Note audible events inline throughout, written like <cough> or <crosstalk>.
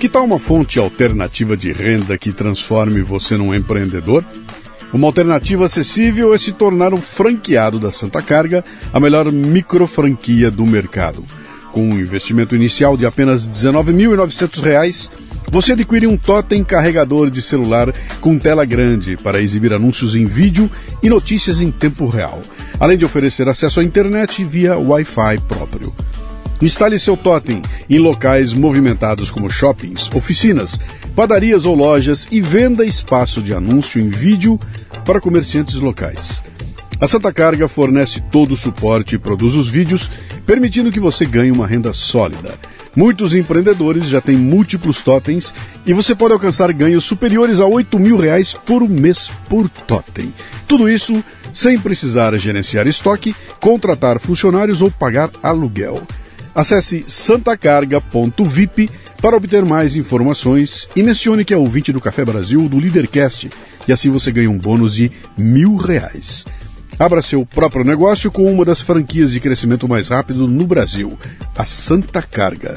Que tal uma fonte alternativa de renda que transforme você num empreendedor? Uma alternativa acessível é se tornar um franqueado da Santa Carga, a melhor micro franquia do mercado. Com um investimento inicial de apenas R$ 19.900, você adquire um totem carregador de celular com tela grande para exibir anúncios em vídeo e notícias em tempo real, além de oferecer acesso à internet via Wi-Fi próprio. Instale seu totem em locais movimentados como shoppings, oficinas, padarias ou lojas e venda espaço de anúncio em vídeo para comerciantes locais. A Santa Carga fornece todo o suporte e produz os vídeos, permitindo que você ganhe uma renda sólida. Muitos empreendedores já têm múltiplos totens e você pode alcançar ganhos superiores a 8 mil reais por mês por totem. Tudo isso sem precisar gerenciar estoque, contratar funcionários ou pagar aluguel. Acesse santacarga.vip para obter mais informações e mencione que é ouvinte do Café Brasil do Leadercast e assim você ganha um bônus de mil reais. Abra seu próprio negócio com uma das franquias de crescimento mais rápido no Brasil, a Santa Carga.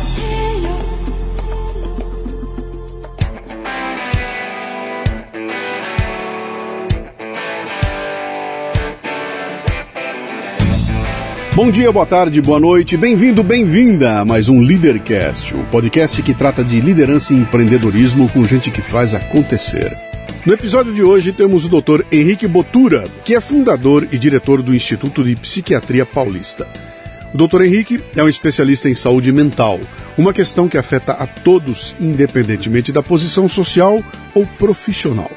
Bom dia, boa tarde, boa noite, bem-vindo, bem-vinda a mais um Leadercast, o podcast que trata de liderança e empreendedorismo com gente que faz acontecer. No episódio de hoje temos o Dr. Henrique Botura, que é fundador e diretor do Instituto de Psiquiatria Paulista. O Dr. Henrique é um especialista em saúde mental, uma questão que afeta a todos, independentemente da posição social ou profissional.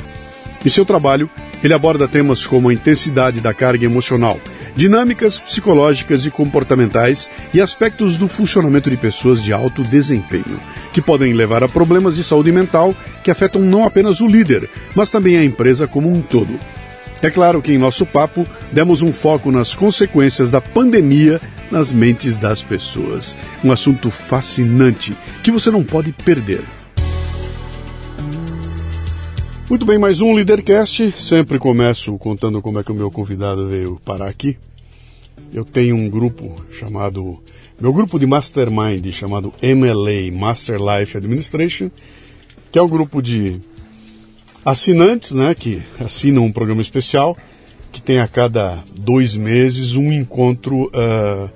Em seu trabalho, ele aborda temas como a intensidade da carga emocional, dinâmicas psicológicas e comportamentais e aspectos do funcionamento de pessoas de alto desempenho, que podem levar a problemas de saúde mental que afetam não apenas o líder, mas também a empresa como um todo. É claro que em nosso papo demos um foco nas consequências da pandemia nas mentes das pessoas. Um assunto fascinante que você não pode perder. Muito bem, mais um Leadercast. Sempre começo contando como é que o meu convidado veio parar aqui. Eu tenho um grupo chamado. Meu grupo de mastermind chamado MLA Master Life Administration, que é um grupo de assinantes, né, que assinam um programa especial, que tem a cada dois meses um encontro uh,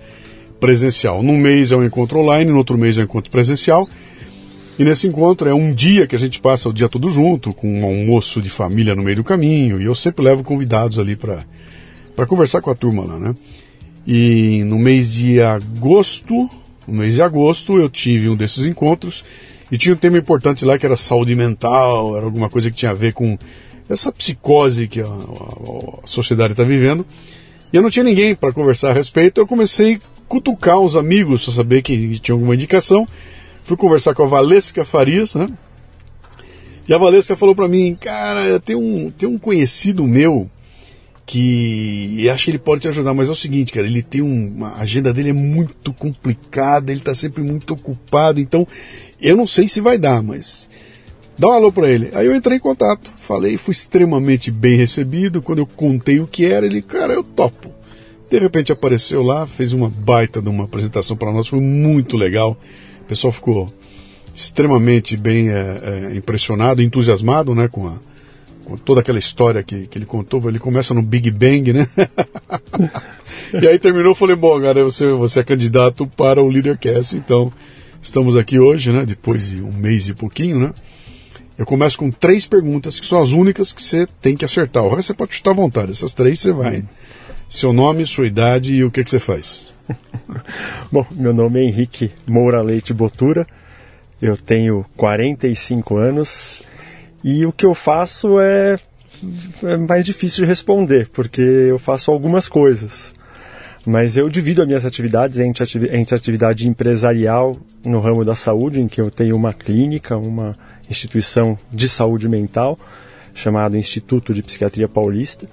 presencial. Num mês é um encontro online, no outro mês é um encontro presencial. E nesse encontro é um dia que a gente passa o dia todo junto, com um almoço de família no meio do caminho, e eu sempre levo convidados ali para conversar com a turma lá, né? E no mês de agosto, no mês de agosto, eu tive um desses encontros e tinha um tema importante lá que era saúde mental, era alguma coisa que tinha a ver com essa psicose que a, a, a sociedade está vivendo. E eu não tinha ninguém para conversar a respeito, eu comecei a cutucar os amigos para saber que tinha alguma indicação fui conversar com a Valesca Farias, né? E a Valesca falou para mim, cara, tem um, tem um conhecido meu que acho que ele pode te ajudar, mas é o seguinte, cara, ele tem uma a agenda dele é muito complicada, ele tá sempre muito ocupado, então eu não sei se vai dar, mas dá um alô para ele. Aí eu entrei em contato, falei, fui extremamente bem recebido. Quando eu contei o que era, ele, cara, eu topo. De repente apareceu lá, fez uma baita de uma apresentação para nós, foi muito legal. Pessoal ficou extremamente bem é, é, impressionado, entusiasmado né, com, a, com, toda aquela história que, que ele contou. Ele começa no Big Bang, né? <laughs> e aí terminou, falei, bom, cara, você, você é candidato para o Leadercast, então estamos aqui hoje, né? Depois de um mês e pouquinho, né? Eu começo com três perguntas que são as únicas que você tem que acertar. O resto você pode chutar à vontade. Essas três você vai. Seu nome, sua idade e o que, que você faz. Bom, meu nome é Henrique Moura Leite Botura. Eu tenho 45 anos e o que eu faço é, é mais difícil de responder, porque eu faço algumas coisas. Mas eu divido as minhas atividades entre, atividade empresarial no ramo da saúde, em que eu tenho uma clínica, uma instituição de saúde mental, chamado Instituto de Psiquiatria Paulista,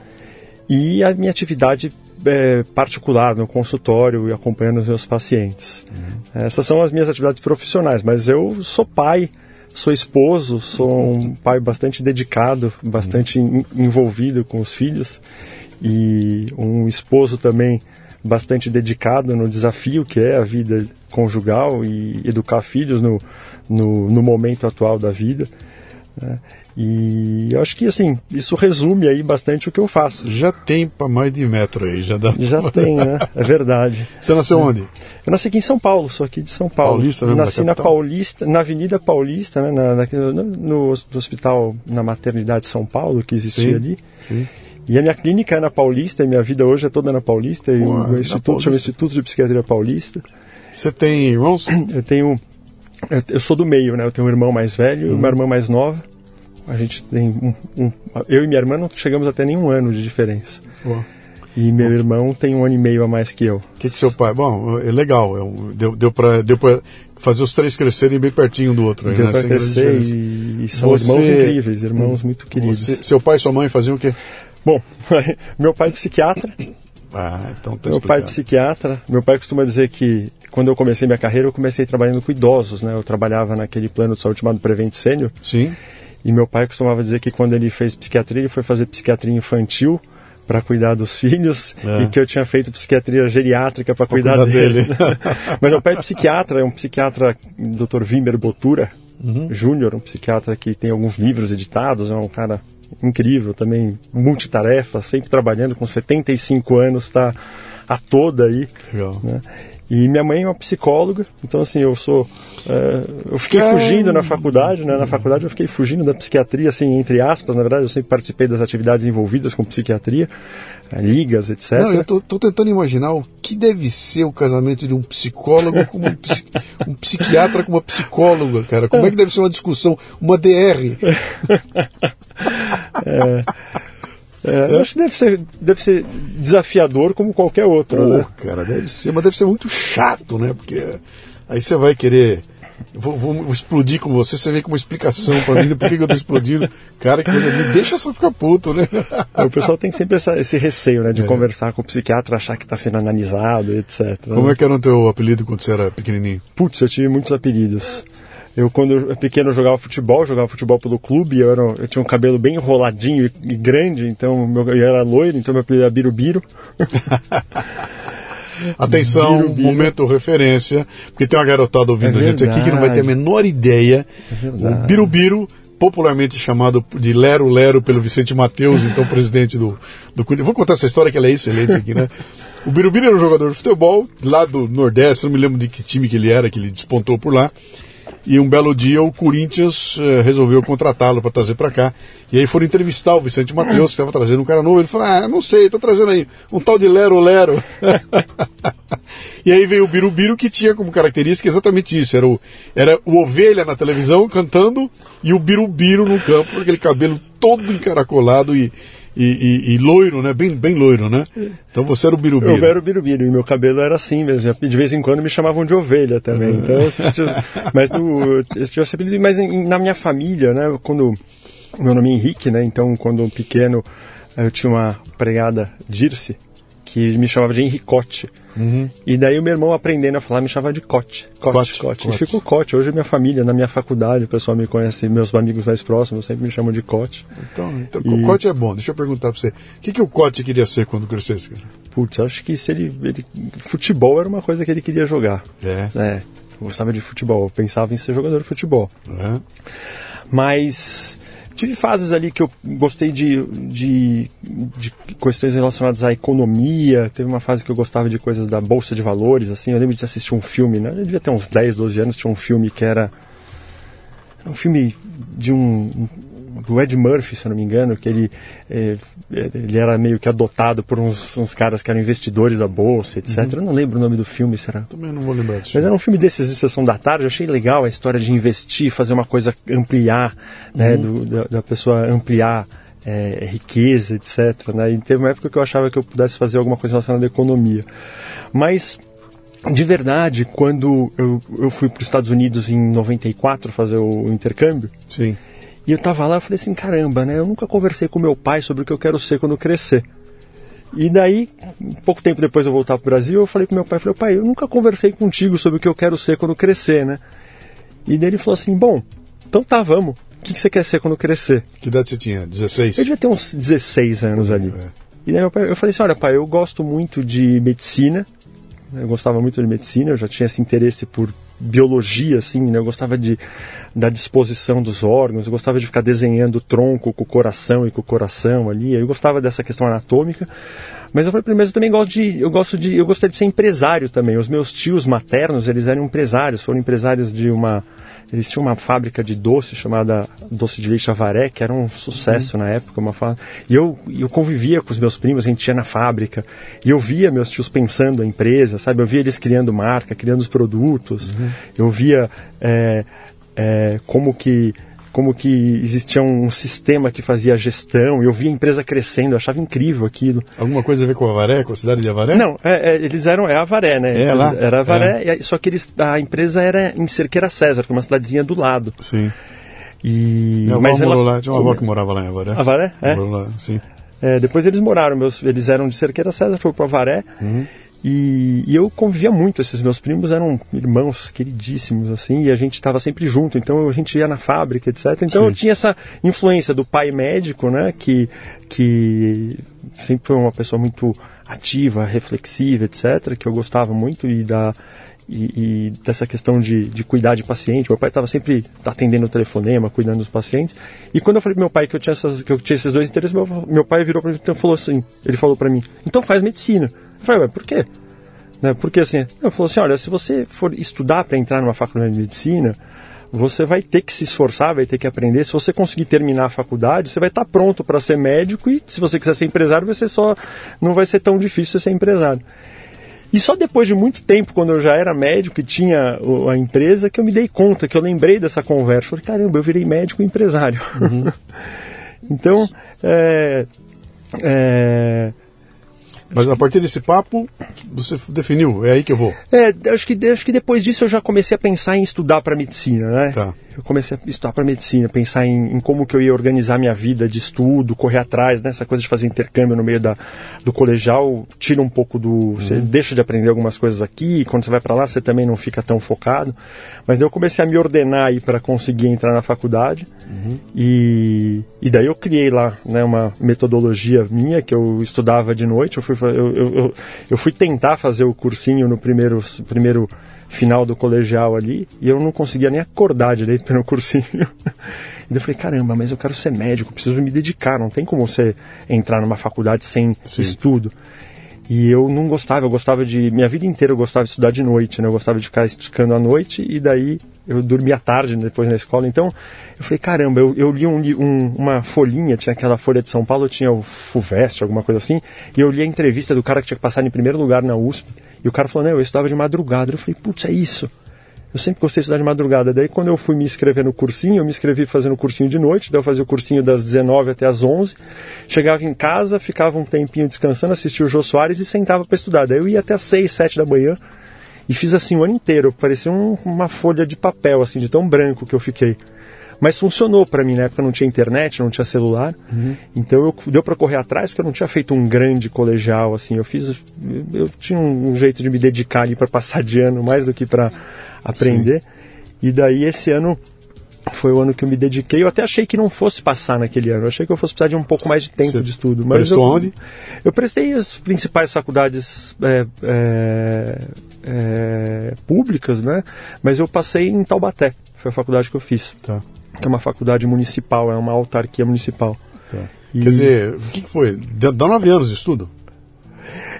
e a minha atividade é, particular no consultório e acompanhando os meus pacientes. Uhum. Essas são as minhas atividades profissionais, mas eu sou pai, sou esposo, sou um pai bastante dedicado, bastante uhum. envolvido com os filhos e um esposo também bastante dedicado no desafio que é a vida conjugal e educar filhos no, no, no momento atual da vida. Né? E eu acho que assim, isso resume aí bastante o que eu faço. Já tem para mais de metro aí, já dá. Já pra... tem, né? É verdade. <laughs> Você nasceu onde? Eu nasci aqui em São Paulo, sou aqui de São Paulo. Paulista, mesmo Nasci na Paulista, na Avenida Paulista, né? Na, na, no, no, hospital, na maternidade São Paulo, que existia sim, ali. Sim. E a minha clínica é na Paulista, e minha vida hoje é toda na Paulista, e Pô, o meu instituto chama Instituto de Psiquiatria Paulista. Você tem irmãos? Eu tenho. Eu, sou do meio, né? Eu tenho um irmão mais velho e uma irmã mais nova. A gente tem um, um, Eu e minha irmã não chegamos até nenhum ano de diferença. Pô. E meu irmão tem um ano e meio a mais que eu. O que, que seu pai. Bom, é legal. É um, deu, deu para deu pra fazer os três crescerem bem pertinho do outro. Deu né? para crescer e, e, são você, irmãos incríveis, irmãos muito queridos. Você, seu pai e sua mãe faziam o quê? Bom, <laughs> meu pai é psiquiatra. Ah, então tá Meu pai é psiquiatra. Meu pai costuma dizer que quando eu comecei minha carreira, eu comecei trabalhando com idosos, né? Eu trabalhava naquele plano de saúde chamado Prevent Sênior. Sim. E meu pai costumava dizer que quando ele fez psiquiatria, ele foi fazer psiquiatria infantil para cuidar dos <laughs> filhos é. e que eu tinha feito psiquiatria geriátrica para cuidar, cuidar, dele. dele. <laughs> Mas meu pai é psiquiatra, é um psiquiatra, Dr. Wimber Botura uhum. Júnior, um psiquiatra que tem alguns livros editados, é um cara incrível também, multitarefa, sempre trabalhando com 75 anos, está a toda aí. Legal. Né? E minha mãe é uma psicóloga, então assim, eu sou. É, eu fiquei fugindo na faculdade, né? Na faculdade eu fiquei fugindo da psiquiatria, assim, entre aspas, na verdade, eu sempre participei das atividades envolvidas com psiquiatria, é, ligas, etc. Não, eu tô, tô, tentando imaginar o que deve ser o casamento de um psicólogo com uma, um psiquiatra com uma psicóloga, cara. Como é que deve ser uma discussão, uma DR? <laughs> é. É, acho que deve ser, deve ser desafiador como qualquer outro. Pô, né? cara, deve ser, mas deve ser muito chato, né? Porque aí você vai querer. Vou, vou, explodir com você, você vem com uma explicação para mim por que, que eu tô explodindo. Cara, que coisa, me deixa só ficar puto, né? O pessoal tem sempre essa, esse receio, né? De é. conversar com o psiquiatra, achar que está sendo analisado, etc. Como né? é que era o teu apelido quando você era pequenininho? Putz, eu tive muitos apelidos. Eu, quando eu era pequeno, eu jogava futebol, jogava futebol pelo clube, eu, era, eu tinha um cabelo bem enroladinho e, e grande, então meu, eu era loiro, então meu apelido era Birubiru. <laughs> Atenção, biru, biru. momento referência, porque tem uma garotada ouvindo é a gente aqui que não vai ter a menor ideia. É o Birubiru, popularmente chamado de Lero Lero pelo Vicente Mateus, então presidente do, do Vou contar essa história que ela é excelente aqui, né? O Birubiru era um jogador de futebol lá do Nordeste, não me lembro de que time que ele era, que ele despontou por lá. E um belo dia o Corinthians uh, resolveu contratá-lo para trazer para cá. E aí foram entrevistar o Vicente Matheus, que estava trazendo um cara novo. Ele falou: Ah, não sei, estou trazendo aí um tal de Lero Lero. <laughs> e aí veio o Birubiru, que tinha como característica exatamente isso: era o, era o ovelha na televisão cantando e o Birubiru no campo, com aquele cabelo todo encaracolado e e, e, e, loiro, né? Bem, bem loiro, né? Então você era o birubiru. Eu era o birubiru e meu cabelo era assim mesmo. De vez em quando me chamavam de ovelha também. Uhum. Então, mas no, eu sempre, mas na minha família, né? Quando meu nome é Henrique, né? Então quando pequeno eu tinha uma pregada Dirce que me chamava de Henricote. Uhum. E daí o meu irmão aprendendo a falar me chamava de Cote. Cote, Cote. Cote. E ficou Cote. Hoje minha família, na minha faculdade, o pessoal me conhece, meus amigos mais próximos sempre me chamam de Cote. Então, então e... Cote é bom. Deixa eu perguntar pra você. O que, que o Cote queria ser quando crescesse, cara? Putz, acho que se ele, ele... Futebol era uma coisa que ele queria jogar. É? É. Eu gostava de futebol. Eu pensava em ser jogador de futebol. Uhum. Mas tive fases ali que eu gostei de, de, de, questões relacionadas à economia. Teve uma fase que eu gostava de coisas da bolsa de valores, assim. Eu lembro de assistir um filme, né? Eu devia ter uns 10, 12 anos, tinha um filme que era um filme de um do Ed Murphy, se eu não me engano, que ele, é, ele era meio que adotado por uns, uns, caras que eram investidores da bolsa, etc. Uhum. Eu não lembro o nome do filme, será? Também não vou lembrar disso. Mas era um filme desses de sessão da tarde, eu achei legal a história de investir, fazer uma coisa, ampliar, né, uhum. do, da, da pessoa ampliar é, riqueza, etc. Né? E teve uma época que eu achava que eu pudesse fazer alguma coisa relacionada à economia. Mas, de verdade, quando eu, eu fui para os Estados Unidos em 94 fazer o intercâmbio, Sim. E eu tava lá e falei assim, caramba, né? Eu nunca conversei com meu pai sobre o que eu quero ser quando crescer. E daí, pouco tempo depois de eu voltar pro Brasil, eu falei com meu pai, falei, pai, eu nunca conversei contigo sobre o que eu quero ser quando crescer, né? E daí ele falou assim, bom, então tá, vamos. O que, que você quer ser quando crescer? Que idade você tinha? 16? Eu devia ter uns 16 anos ali. É. E daí meu pai, eu falei assim, olha pai, eu gosto muito de medicina, eu gostava muito de medicina, eu já tinha esse interesse por biologia, assim, né? Eu gostava de, da disposição dos órgãos, eu gostava de ficar desenhando o tronco com o coração e com o coração ali, eu gostava dessa questão anatômica. Mas eu falei primeiro, eu também gosto de, eu gosto de, eu gostaria de ser empresário também. Os meus tios maternos, eles eram empresários, foram empresários de uma eles tinham uma fábrica de doce chamada Doce de Leite Avaré, que era um sucesso uhum. na época. Uma fa... E eu, eu convivia com os meus primos, a gente ia na fábrica, e eu via meus tios pensando a empresa, sabe? Eu via eles criando marca, criando os produtos, uhum. eu via é, é, como que como que existia um sistema que fazia a gestão, eu via a empresa crescendo, eu achava incrível aquilo. Alguma coisa a ver com Avaré, com a cidade de Avaré? Não, é, é, eles eram, é Avaré, né? É lá? Era Avaré, é. só que eles, a empresa era em Cerqueira César, que é uma cidadezinha do lado. Sim. E... Minha mas ela... lá, tinha uma avó que morava lá em Avaré. Avaré? É? Morou lá, sim. É, depois eles moraram, meus, eles eram de Cerqueira César, foram para Avaré. Uhum. E, e, eu convivia muito, esses meus primos eram irmãos queridíssimos, assim, e a gente estava sempre junto, então a gente ia na fábrica, etc. Então Sim. eu tinha essa influência do pai médico, né, que, que sempre foi uma pessoa muito ativa, reflexiva, etc., que eu gostava muito, e da, e, e, dessa questão de, de cuidar de paciente. Meu pai estava sempre atendendo o telefonema, cuidando dos pacientes. E quando eu falei pro meu pai que eu tinha, essas, que eu tinha esses dois interesses, meu, meu pai virou para mim e falou assim, ele falou para mim, então faz medicina. Eu falei, mas por quê? Né? Porque assim, ele falou assim, olha, se você for estudar para entrar numa faculdade de medicina, você vai ter que se esforçar, vai ter que aprender. Se você conseguir terminar a faculdade, você vai estar pronto para ser médico e se você quiser ser empresário, você só não vai ser tão difícil ser empresário. E só depois de muito tempo, quando eu já era médico e tinha a empresa, que eu me dei conta, que eu lembrei dessa conversa. Falei, caramba, eu virei médico e empresário. Uhum. <laughs> então, é, é, mas a partir desse papo, você definiu, é aí que eu vou. É, acho que, acho que depois disso eu já comecei a pensar em estudar para medicina, né? Tá eu comecei a estudar para medicina, pensar em, em, como que eu ia organizar minha vida de estudo, correr atrás, né? Essa coisa de fazer intercâmbio no meio da, do colegial tira um pouco do. Uhum. Você deixa de aprender algumas coisas aqui, e quando você vai para lá você também não fica tão focado. Mas daí eu comecei a me ordenar aí para conseguir entrar na faculdade. Uhum. E, e daí eu criei lá né, uma metodologia minha que eu estudava de noite. Eu fui, eu, eu, eu, eu fui tentar fazer o cursinho no primeiro. primeiro final do colegial ali e eu não conseguia nem acordar direito <laughs> pelo cursinho. e eu falei, caramba, mas eu quero ser médico, preciso me dedicar, não tem como você entrar numa faculdade sem Sim. estudo. E eu não gostava, eu gostava de. Minha vida inteira eu gostava de estudar de noite, né? Eu gostava de ficar esticando à noite e daí eu dormia tarde depois na escola. Então eu falei, caramba, eu, eu li um, um, uma folhinha, tinha aquela folha de São Paulo, tinha o FUVEST, alguma coisa assim, e eu li a entrevista do cara que tinha que passar em primeiro lugar na USP. E o cara falou, não, eu estudava de madrugada. Eu falei, putz, é isso. Eu sempre gostei de estudar de madrugada. Daí, quando eu fui me inscrever no cursinho, eu me inscrevi fazendo cursinho de noite. Daí, eu fazia o cursinho das 19 até as 11. Chegava em casa, ficava um tempinho descansando, assistia o Jô Soares e sentava para estudar. Daí, eu ia até as 6, 7 da manhã e fiz assim o ano inteiro. Parecia um, uma folha de papel, assim, de tão branco que eu fiquei. Mas funcionou para mim, na época não tinha internet, não tinha celular. Uhum. Então eu, deu para correr atrás, porque eu não tinha feito um grande colegial, assim. Eu fiz. Eu, tinha um, jeito de me dedicar ali para passar de ano, mais do que para aprender. Sim. E daí esse ano foi o ano que eu me dediquei. Eu até achei que não fosse passar naquele ano. Eu achei que eu fosse precisar de um pouco mais de tempo Você de estudo. Mas prestou eu, onde? Eu prestei as principais faculdades é, é, é, públicas, né? Mas eu passei em Taubaté. Foi a faculdade que eu fiz. Tá. Que é uma faculdade municipal, é uma autarquia municipal. Tá. E... Quer dizer, o que, que foi? Dá nove anos de estudo?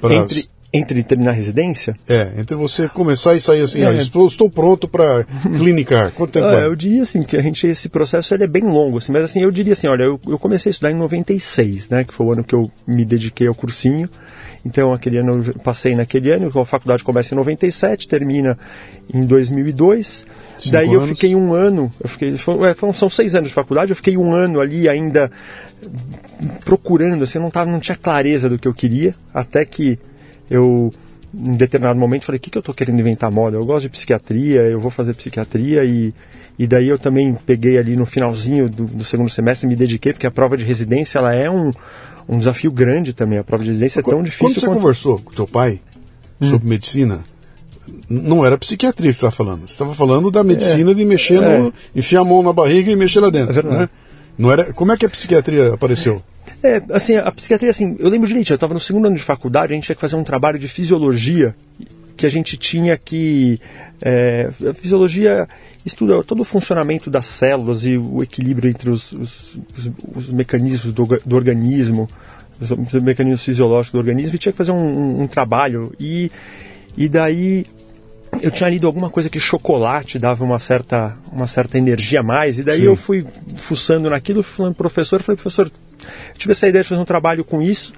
Pra... Entre, entre terminar a residência? É, entre você começar e sair assim, é. ah, estou, estou, pronto para <laughs> clinicar. Quanto tempo ah, é? Eu diria assim que a gente esse processo ele é bem longo, assim, mas assim eu diria assim, olha, eu, eu comecei a estudar em 96, né, que foi o ano que eu me dediquei ao cursinho. Então aquele ano eu passei naquele ano, a faculdade começa em 97, termina em 2002. Cinco Daí anos. eu fiquei um ano, eu fiquei, foram, é, são seis anos de faculdade, eu fiquei um ano ali ainda procurando, assim, não, tava, não tinha clareza do que eu queria, até que eu em determinado momento falei, o que, que eu estou querendo inventar moda? Eu gosto de psiquiatria, eu vou fazer psiquiatria e, e daí eu também peguei ali no finalzinho do, do segundo semestre me dediquei, porque a prova de residência ela é um, um desafio grande também, a prova de residência é tão difícil Quando você quanto... conversou com teu pai hum. sobre medicina, não era psiquiatria que você estava falando, você estava falando da medicina é, de mexer é. no, enfiar a mão na barriga e mexer lá dentro, é né? Não era, como é que a psiquiatria apareceu? É, assim, a psiquiatria, assim, eu lembro direito, eu estava no segundo ano de faculdade, a gente tinha que fazer um trabalho de fisiologia, que a gente tinha que. É, a fisiologia estuda todo o funcionamento das células e o equilíbrio entre os, os, os, os mecanismos do, do, organismo, os, mecanismos fisiológicos do organismo, e tinha que fazer um, um, um trabalho. E, e daí eu tinha lido alguma coisa que chocolate dava uma certa, uma certa energia a mais, e daí Sim. eu fui fuçando naquilo, falando pro professor, falei, professor, tive essa ideia de fazer um trabalho com isso,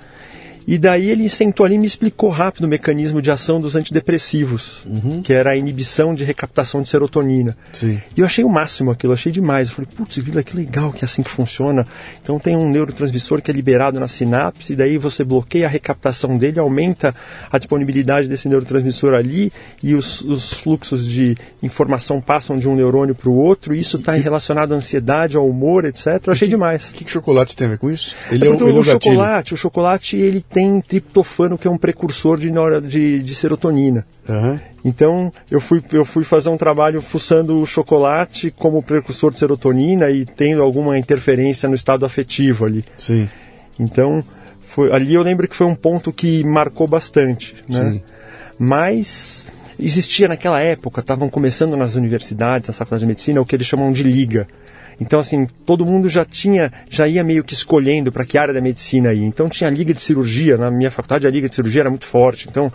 e daí ele sentou ali e me explicou rápido o mecanismo de ação dos antidepressivos, uhum. que era a inibição de recaptação de serotonina. Sim. E eu achei o máximo aquilo, achei demais. Eu falei, putz, vida, que legal que é assim que funciona. Então tem um neurotransmissor que é liberado na sinapse, e daí você bloqueia a recaptação dele, aumenta a disponibilidade desse neurotransmissor ali, e os, os fluxos de informação passam de um neurônio para o outro, e isso está relacionado à ansiedade, ao humor, etc. Eu achei que, demais. O que, que chocolate tem a ver com isso? Ele é, é, o, ele o, o chocolate, o chocolate ele tem triptofano, que é um precursor de, de, de serotonina. Uhum. Então eu fui, eu fui fazer um trabalho fuçando o chocolate como precursor de serotonina e tendo alguma interferência no estado afetivo ali. Sim. Então foi, ali eu lembro que foi um ponto que marcou bastante. Né? Sim. Mas existia naquela época, estavam começando nas universidades, nas faculdades de medicina, o que eles chamam de liga então, assim, todo mundo já tinha, já ia meio que escolhendo para que área da medicina ir. Então, tinha a liga de cirurgia, na minha faculdade a liga de cirurgia era muito forte. Então,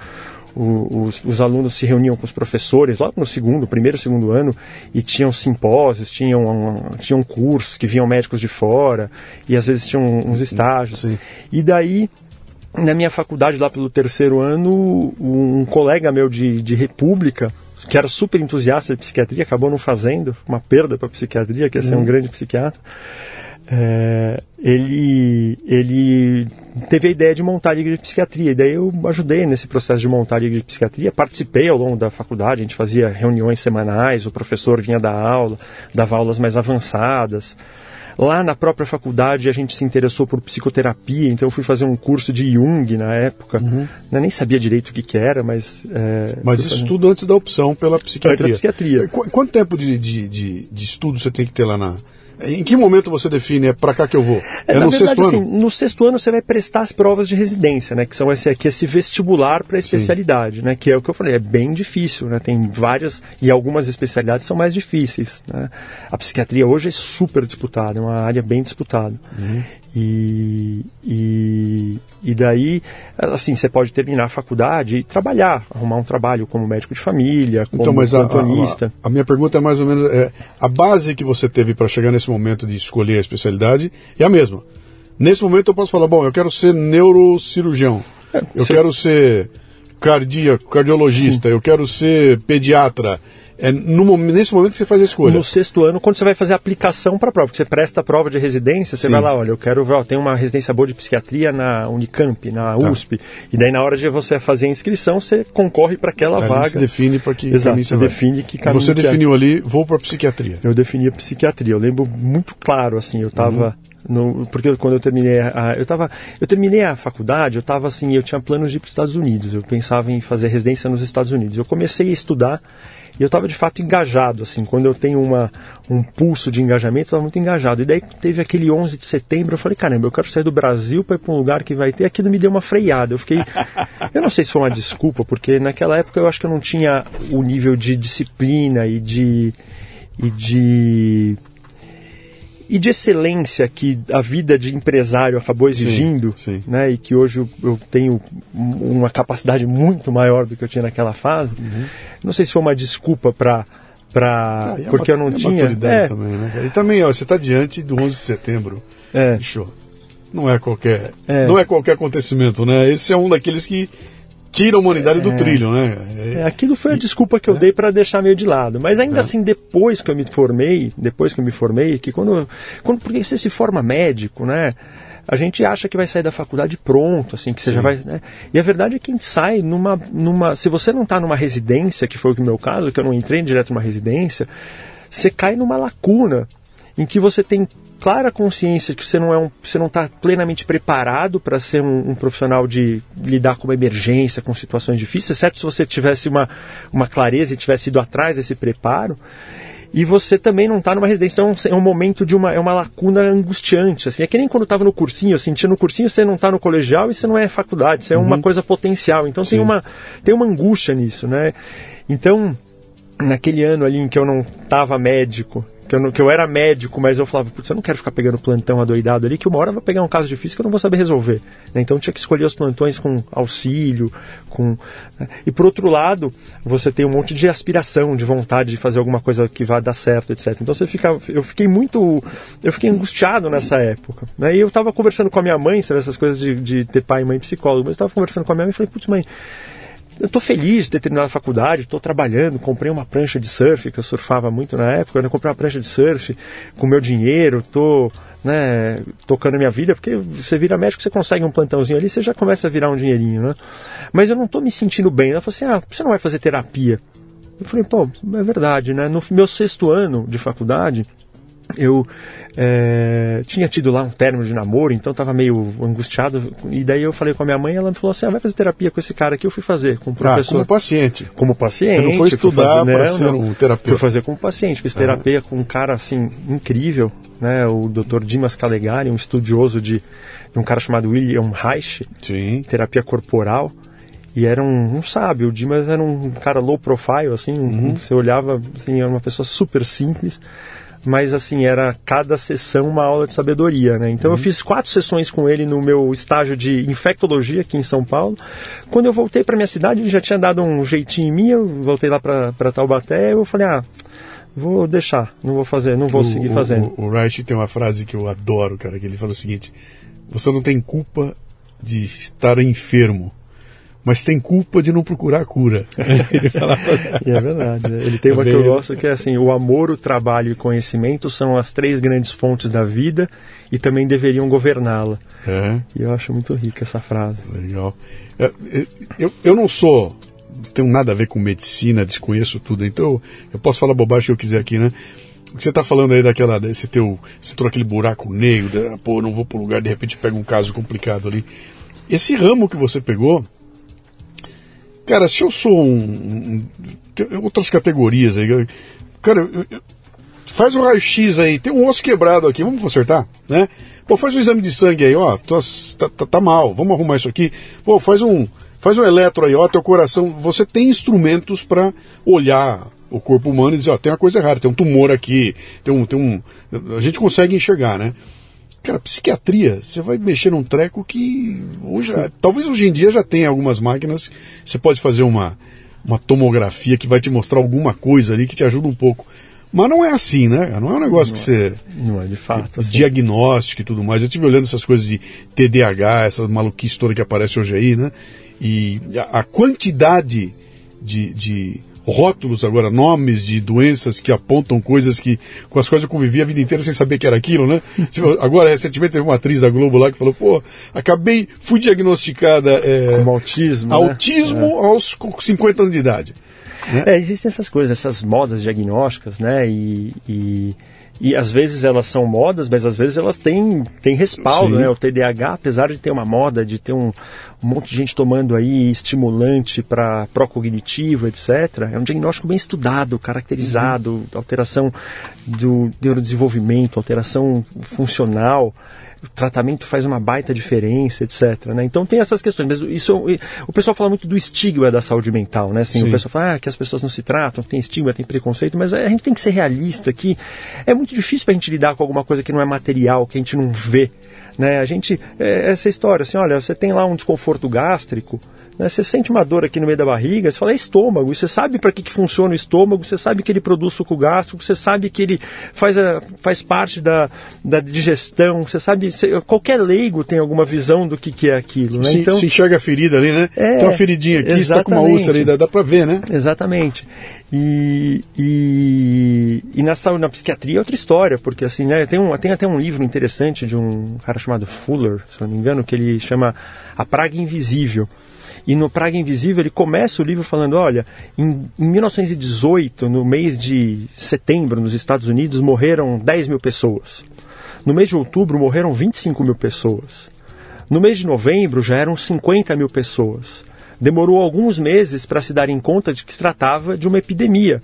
o, os, os, alunos se reuniam com os professores logo no segundo, primeiro, segundo ano e tinham simpósios, tinham, tinham cursos que vinham médicos de fora e às vezes tinham uns estágios. Sim. E daí na minha faculdade, lá pelo terceiro ano, um colega meu de, de República que era super entusiasta de psiquiatria, acabou não fazendo, uma perda para a psiquiatria, que ia ser um uhum. grande psiquiatra. É, ele, ele teve a ideia de montar a Liga de Psiquiatria, e daí eu ajudei nesse processo de montar a Liga de Psiquiatria, participei ao longo da faculdade, a gente fazia reuniões semanais, o professor vinha dar aula, dava aulas mais avançadas. Lá na própria faculdade a gente se interessou por psicoterapia, então eu fui fazer um curso de Jung na época. Uhum. Eu nem sabia direito o que, que era, mas. É, mas isso tudo antes da opção pela psiquiatria. Antes da psiquiatria. Qu quanto tempo de, de, de, de estudo você tem que ter lá na, em que momento você define é para cá que eu vou? É, é no verdade, sexto assim, ano? No sexto ano você vai prestar as provas de residência, né? Que são esse aqui, esse vestibular para especialidade, Sim. né? Que é o que eu falei, é bem difícil, né? Tem várias e algumas especialidades são mais difíceis. Né? A psiquiatria hoje é super disputada, é uma área bem disputada. Uhum. E, e, e daí, assim, você pode terminar a faculdade e trabalhar, arrumar um trabalho como médico de família, como então, mas a, a, a, minha pergunta é mais ou menos, é, a base que você teve para chegar nesse momento de escolher a especialidade é a mesma. Nesse momento eu posso falar, bom, eu quero ser neurocirurgião, é, eu você... quero ser cardíaco, cardiologista, Sim. eu quero ser pediatra, é no, nesse momento que você faz a escolha. No sexto ano, quando você vai fazer a aplicação para a prova, porque você presta a prova de residência, você Sim. vai lá, olha, eu quero, ó, tem uma residência boa de psiquiatria na Unicamp, na tá. USP, e daí na hora de você fazer a inscrição, você concorre para aquela Aí vaga. Você define para que Exato, caminho você define vai. que caminho Você que definiu é. ali, vou para psiquiatria. Eu defini a psiquiatria, eu lembro muito claro, assim, eu estava... Uhum. No, porque quando eu terminei a, eu tava, eu terminei a faculdade, eu estava assim, eu tinha planos de ir para os Estados Unidos, eu pensava em fazer residência nos Estados Unidos. Eu comecei a estudar e eu estava de fato engajado, assim, quando eu tenho uma, um pulso de engajamento, eu estava muito engajado. E daí teve aquele 11 de setembro, eu falei, caramba, eu quero sair do Brasil para ir para um lugar que vai ter. Aquilo me deu uma freada. Eu fiquei. <laughs> eu não sei se foi uma desculpa, porque naquela época eu acho que eu não tinha o nível de disciplina e de. e de e de excelência que a vida de empresário acabou exigindo, Sim, sim. né, e que hoje eu, tenho um- uma capacidade muito maior do que eu tinha naquela fase. Não sei se foi uma desculpa para para. Ah, a porque eu não a tinha maturidade é, também, né? E também, ó, você está diante do 11 de setembro. É. Bicho, não é qualquer, É. não é qualquer acontecimento, né? Esse é um daqueles que tira a humanidade do trilho, né? É, aquilo foi a desculpa que eu dei para deixar meio de lado. Mas ainda assim, depois que eu me formei, depois que eu me formei, que quando, quando porque você se forma médico, né? A gente acha que vai sair da faculdade pronto, assim, que você já vai. Né? E a verdade é que a gente sai numa. numa se você não está numa residência, que foi o meu caso, que eu não entrei direto numa residência, você cai numa lacuna em que você tem clara consciência que você não é um, você não está plenamente preparado para ser um, um profissional de lidar com uma emergência, com situações difíceis, exceto se você tivesse uma, uma clareza e tivesse ido atrás desse preparo. E você também não está numa residência, então é um momento de uma, é uma lacuna angustiante. Assim. É que nem quando eu estava no cursinho, eu sentia no cursinho, você não está no colegial e você não é faculdade, você é uma coisa potencial. Então tem Sim. uma, tem uma angústia nisso, né? Então, naquele ano ali em que eu não estava médico, que eu, não- que eu era médico, mas eu falava, putz, eu não quero ficar pegando plantão adoidado ali, que uma hora eu vou pegar um caso difícil que eu não vou saber resolver. né? Então tinha que escolher os plantões com auxílio, com. né? E por outro lado, você tem um monte de aspiração, de vontade de fazer alguma coisa que vá dar certo, etc. Então você fica. Eu fiquei muito. Eu fiquei angustiado nessa época. Né? E eu estava conversando com a minha mãe, sabe, essas coisas de, de ter pai e mãe psicólogo, mas eu estava conversando com a minha mãe e falei, putz, mãe. Eu estou feliz de ter terminado a faculdade, estou trabalhando, comprei uma prancha de surf, que eu surfava muito na época, eu comprei uma prancha de surf com meu dinheiro, estou né, tocando a minha vida, porque você vira médico, você consegue um plantãozinho ali, você já começa a virar um dinheirinho, né? Mas eu não estou me sentindo bem. Ela falou assim, ah, você não vai fazer terapia? Eu falei, pô, é verdade, né? No meu sexto ano de faculdade, eu é, tinha tido lá um término de namoro, então estava meio angustiado. E daí eu falei com a minha mãe, ela falou assim: ah, vai fazer terapia com esse cara aqui. Eu fui fazer com o Ah, professor. como paciente. como paciente. Você não foi estudar para não, ser não. um terapeuta. Fui fazer como paciente, fiz terapia com um cara assim incrível, né? O Dr. Dimas Calegari, um estudioso de, de um cara chamado William Reich, Sim. terapia corporal. E era um, um sábio, o Dimas era um cara low profile, assim, um- você olhava, assim, era uma pessoa super simples, mas assim, era cada sessão uma aula de sabedoria, né? Então eu fiz quatro sessões com ele no meu estágio de infectologia aqui em São Paulo. Quando eu voltei para minha cidade, ele já tinha dado um jeitinho em mim, eu voltei lá para Taubaté, eu falei, ah, vou deixar, não vou fazer, não vou seguir o, fazendo. O, o Reich tem uma frase que eu adoro, cara, que ele fala o seguinte: você não tem culpa de estar enfermo, mas tem culpa de não procurar a cura. <laughs> ele falava. E é verdade. né? Ele tem uma que Bem- eu gosto que é assim: o amor, o trabalho e o conhecimento são as três grandes fontes da vida e também deveriam governá-la. É, E eu acho muito rica essa frase. legal. É, é, Eu, eu não sou. Tenho nada a ver com medicina, desconheço tudo, então eu, posso falar bobagem que eu quiser aqui, né? O que você está falando aí daquela. Desse teu. Você trouxe aquele buraco negro, pô, não vou para lugar, de repente pega um caso complicado ali. Esse ramo que você pegou. Cara, se eu sou um. um- outras categorias aí. Cara, faz o raio-x aí, tem um osso quebrado aqui, vamos consertar, né? Pô, faz um exame de sangue aí, ó, tuas- tá, tá- tá mal, vamos arrumar isso aqui. Pô, faz um, faz um eletro aí, ó, teu coração. Você tem instrumentos para olhar o corpo humano e dizer, ó, tem uma coisa errada, tem um tumor aqui, tem um, tem um. A gente consegue enxergar, né? Cara, psiquiatria, você vai mexer num treco que hoje, talvez hoje em dia já tenha algumas máquinas, você pode fazer uma, uma tomografia que vai te mostrar alguma coisa ali que te ajuda um pouco. Mas não é assim, né? Não é um negócio que você Não é de fato. Assim. diagnóstico e tudo mais. Eu tive olhando essas coisas de TDAH, essa maluquice toda que aparece hoje aí, né? E a, a quantidade de, de rótulos agora, nomes de doenças que apontam coisas que com as quais eu convivi a vida inteira sem saber que era aquilo, né? <laughs> Tipo, agora, recentemente, teve uma atriz da Globo lá que falou, pô, acabei, fui diagnosticada é, Como autismo. né? autismo aos 50 anos de idade. É, existem essas coisas, essas modas diagnósticas, né? E, e, e às vezes elas são modas, mas às vezes elas têm, têm respaldo, Sim. né? O TDAH, apesar de ter uma moda, de ter um, um monte de gente tomando aí estimulante para pró-cognitivo, etc. É um diagnóstico bem estudado, caracterizado, uhum. alteração do neurodesenvolvimento, alteração funcional o tratamento faz uma baita diferença, etc. Né? Então tem essas questões. Mas isso, o pessoal fala muito do estigma da saúde mental, né? Assim, o pessoal fala ah, que as pessoas não se tratam, tem estigma, tem preconceito, mas a gente tem que ser realista aqui. É muito difícil para a gente lidar com alguma coisa que não é material, que a gente não vê. Né? A gente, é, essa história, assim, olha, você tem lá um desconforto gástrico, né? Você sente uma dor aqui no meio da barriga, você fala é estômago, e você sabe para que, que funciona o estômago, você sabe que ele produz suco gástrico, você sabe que ele faz, a, faz parte da, da digestão, você sabe, você, qualquer leigo tem alguma visão do que, que é aquilo. Né? Se, então, se enxerga a ferida ali, né? É, tem uma feridinha aqui, está com uma úlcera ali, dá, dá para ver, né? Exatamente. E, e, e na, na psiquiatria é outra história, porque assim, né, tem, um, tem até um livro interessante de um cara chamado Fuller, se não me engano, que ele chama A Praga Invisível. E no Praga Invisível ele começa o livro falando: olha, em, em 1918, no mês de setembro, nos Estados Unidos, morreram 10 mil pessoas. No mês de outubro, morreram 25 mil pessoas. No mês de novembro, já eram 50 mil pessoas. Demorou alguns meses para se darem conta de que se tratava de uma epidemia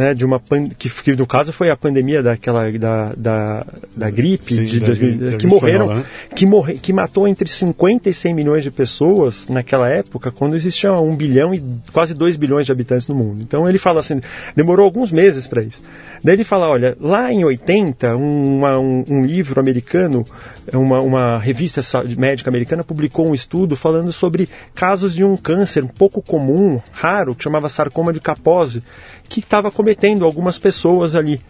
né, de uma que, que, no caso foi a pandemia daquela da, da, da gripe Sim, de da, 2000, da, que morreram né? que morre, que matou entre 50 e 100 milhões de pessoas naquela época quando existia um bilhão e quase 2 bilhões de habitantes no mundo então ele fala assim demorou alguns meses para isso daí ele fala olha lá em 80 uma, um, um livro americano uma, uma revista médica americana publicou um estudo falando sobre casos de um câncer um pouco comum raro que chamava sarcoma de Kaposi que estava cometendo algumas pessoas ali.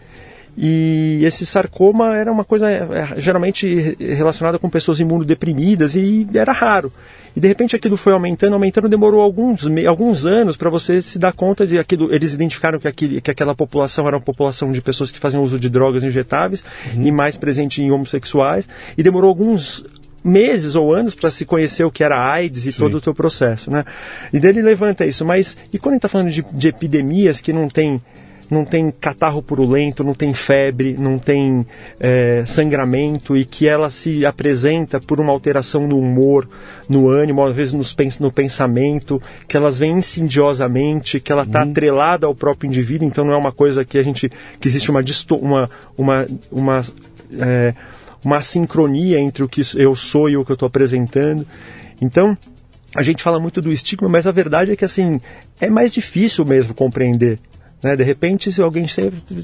E esse sarcoma era uma coisa é, geralmente relacionada com pessoas imunodeprimidas e era raro. E de repente aquilo foi aumentando, aumentando, demorou alguns, alguns anos para você se dar conta de aquilo. Eles identificaram que, aquele, que aquela população era uma população de pessoas que faziam uso de drogas injetáveis uhum. e mais presente em homossexuais. E demorou alguns meses ou anos para se conhecer o que era AIDS e Sim. todo o seu processo, né? E dele levanta isso, mas e quando a gente está falando de, de, epidemias que não tem não tem catarro purulento, não tem febre, não tem é, sangramento e que ela se apresenta por uma alteração no humor, no ânimo, às vezes nos, no pensamento, que elas vêm insidiosamente, que ela está uhum. atrelada ao próprio indivíduo, então não é uma coisa que a gente que existe uma uma uma, uma é, uma sincronia entre o que eu sou e o que eu estou apresentando. Então, a gente fala muito do estigma, mas a verdade é que assim é mais difícil mesmo compreender né? De repente, se alguém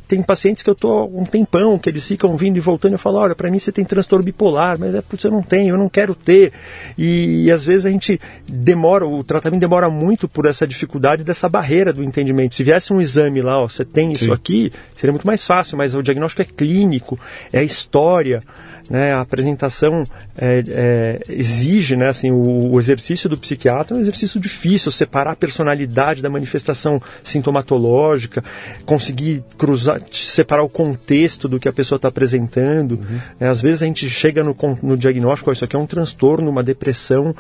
tem pacientes que eu estou um tempão, que eles ficam vindo e voltando, eu falo, olha, para mim você tem transtorno bipolar, mas é porque eu não tenho, eu não quero ter. E, e, às vezes a gente demora, o tratamento demora muito por essa dificuldade dessa barreira do entendimento. Se viesse um exame lá, ó, você tem Sim. isso aqui, seria muito mais fácil, mas o diagnóstico é clínico, é a história né, a apresentação é, é, exige, né, assim, o, o, exercício do psiquiatra é um exercício difícil, separar a personalidade da manifestação sintomatológica, conseguir cruzar, separar o contexto do que a pessoa está apresentando. Uhum. É, às vezes a gente chega no, no diagnóstico, isso aqui é um transtorno, uma depressão,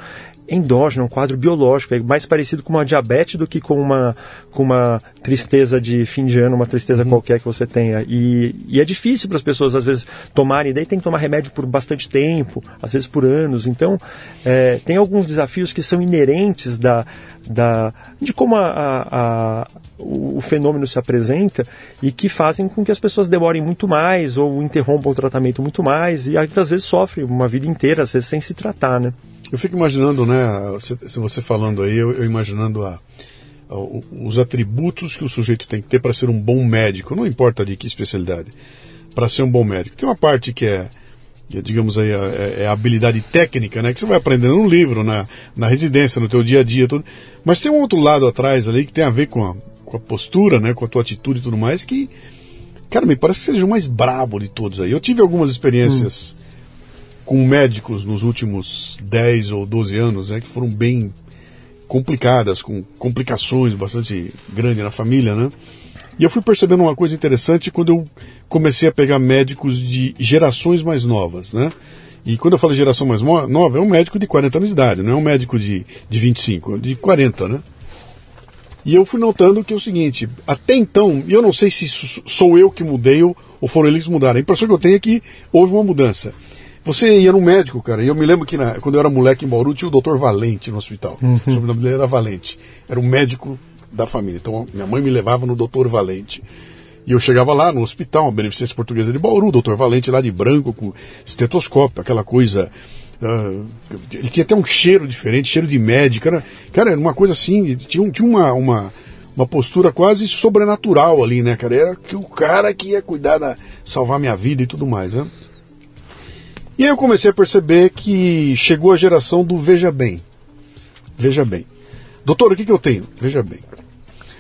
endógeno, um quadro biológico, é mais parecido com uma diabetes do que com uma, com uma tristeza de fim de ano, uma tristeza uhum. qualquer que você tenha. E, e é difícil para as pessoas, às vezes, tomarem, daí tem que tomar remédio por bastante tempo, às vezes por anos. Então, é, tem alguns desafios que são inerentes da, da, de como a, a, a, o, o fenômeno se apresenta e que fazem com que as pessoas demorem muito mais ou interrompam o tratamento muito mais e às vezes sofrem uma vida inteira, às vezes sem se tratar, né? Eu fico imaginando, né, se você falando aí, eu, eu imaginando a, a, os atributos que o sujeito tem que ter para ser um bom médico, não importa de que especialidade, para ser um bom médico. Tem uma parte que é, é digamos aí, é, é, a habilidade técnica, né, que você vai aprendendo no livro, na, na residência, no teu dia a dia, tudo. Mas tem um outro lado atrás ali que tem a ver com a, com a postura, né, com a tua atitude e tudo mais, que, cara, me parece que seja o mais brabo de todos aí. Eu tive algumas experiências... Hum com médicos nos últimos 10 ou 12 anos, né, que foram bem complicadas, com complicações bastante grandes na família, né? E eu fui percebendo uma coisa interessante quando eu comecei a pegar médicos de gerações mais novas, né? E quando eu falo geração mais nova, é um médico de 40 anos de idade, não é um médico de, de 25, é de 40, né? E eu fui notando que é o seguinte, até então, eu não sei se sou eu que mudei ou foram eles que mudaram, a impressão que eu tenho é que houve uma mudança Você ia no médico, cara, e eu me lembro que na, quando eu era moleque em Bauru tinha o doutor Valente no hospital. Uhum. O sobrenome dele era Valente. Era o médico da família. Então minha mãe me levava no doutor Valente. E eu chegava lá no hospital, uma beneficência portuguesa de Bauru, doutor Valente lá de branco, com estetoscópio, aquela coisa. Uh, ele tinha até um cheiro diferente, cheiro de médico. Era, cara, era uma coisa assim, tinha, tinha uma, uma, uma postura quase sobrenatural ali, né, cara? Era que o cara que ia cuidar da. salvar minha vida e tudo mais, né? E aí eu comecei a perceber que chegou a geração do veja bem. Veja bem. Doutor, o que, que eu tenho? Veja bem.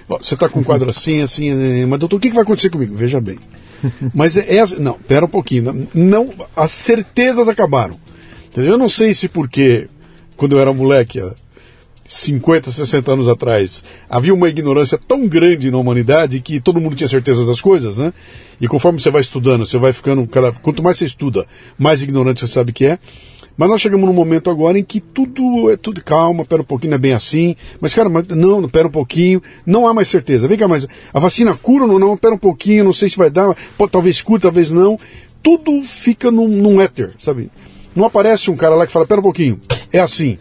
Você está com um quadro assim, assim, eh, mas doutor, o que, que vai acontecer comigo? Veja bem. Mas é, é não, pera um pouquinho. Não, as certezas acabaram. Eu não sei se porque quando eu era moleque, 50, 60 anos atrás, havia uma ignorância tão grande na humanidade que todo mundo tinha certeza das coisas, né? E conforme você vai estudando, você vai ficando cada quanto mais você estuda, mais ignorante você sabe que é. Mas nós chegamos num momento agora em que tudo é tudo calma, pera um pouquinho, não é bem assim. Mas, cara, mas, não, pera um pouquinho, não há mais certeza. Vem cá, mas a vacina cura ou não? Pera um pouquinho, não sei se vai dar, pode, talvez cure, talvez não. Tudo fica num, num éter, sabe? Não aparece um cara lá que fala, pera um pouquinho, é assim.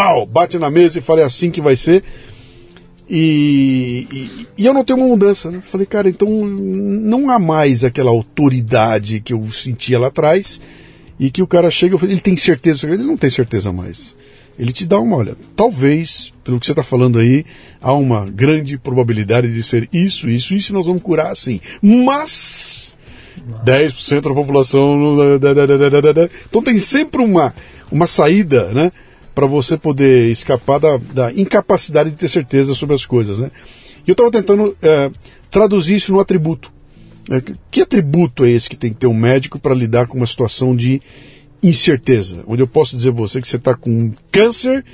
Pau, bate na mesa e fala, é assim que vai ser. E, e, e, eu notei uma mudança. Né? Falei, cara, então não há mais aquela autoridade que eu sentia lá atrás e que o cara chega e falo, ele tem certeza, ele não tem certeza mais. Ele te dá uma, olha, talvez, pelo que você está falando aí, há uma grande probabilidade de ser isso, isso, isso, e nós vamos curar assim. Mas 10% da população. Então tem sempre uma, uma saída, né? Para você poder escapar da, da, incapacidade de ter certeza sobre as coisas, né? E eu estava tentando é, traduzir isso no atributo. É, que atributo é esse que tem que ter um médico para lidar com uma situação de incerteza? Onde eu posso dizer a você que você está com um câncer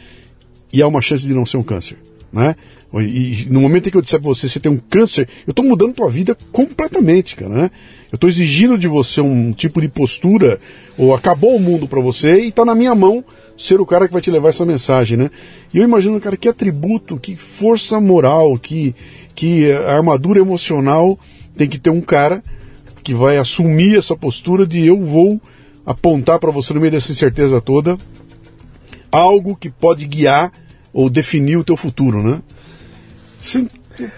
e há uma chance de não ser um câncer, né? E no momento em que eu disser para você você tem um câncer, eu estou mudando tua vida completamente, cara, né? Eu estou exigindo de você um tipo de postura, ou acabou o mundo para você e está na minha mão ser o cara que vai te levar essa mensagem, né? E eu imagino, cara, que atributo, que força moral, que, que armadura emocional tem que ter um cara que vai assumir essa postura de eu vou apontar para você no meio dessa incerteza toda algo que pode guiar ou definir o teu futuro, né? Sim,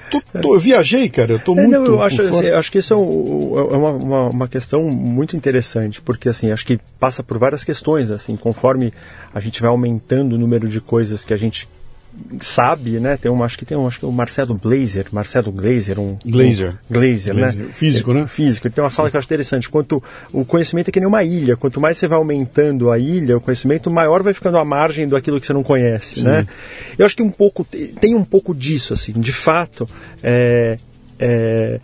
tô, tô, eu viajei, cara. Eu tô é, muito. Não, eu acho, assim, acho que isso é, um, é uma, uma, uma, questão muito interessante, porque assim, acho que passa por várias questões, assim, conforme a gente vai aumentando o número de coisas que a gente sabe, né? Tem um, acho que tem um, acho que é o Marcelo Blazer, Marcelo Glazer, um Glazer, um, Glazer, né? Físico, né? Físico. Ele tem uma fala Sim. que eu acho interessante. Quanto o conhecimento é que nem uma ilha. Quanto mais você vai aumentando a ilha, o conhecimento maior vai ficando à margem do aquilo que você não conhece, Sim. né? Eu acho que um pouco tem um pouco disso, assim. De fato, é, é é,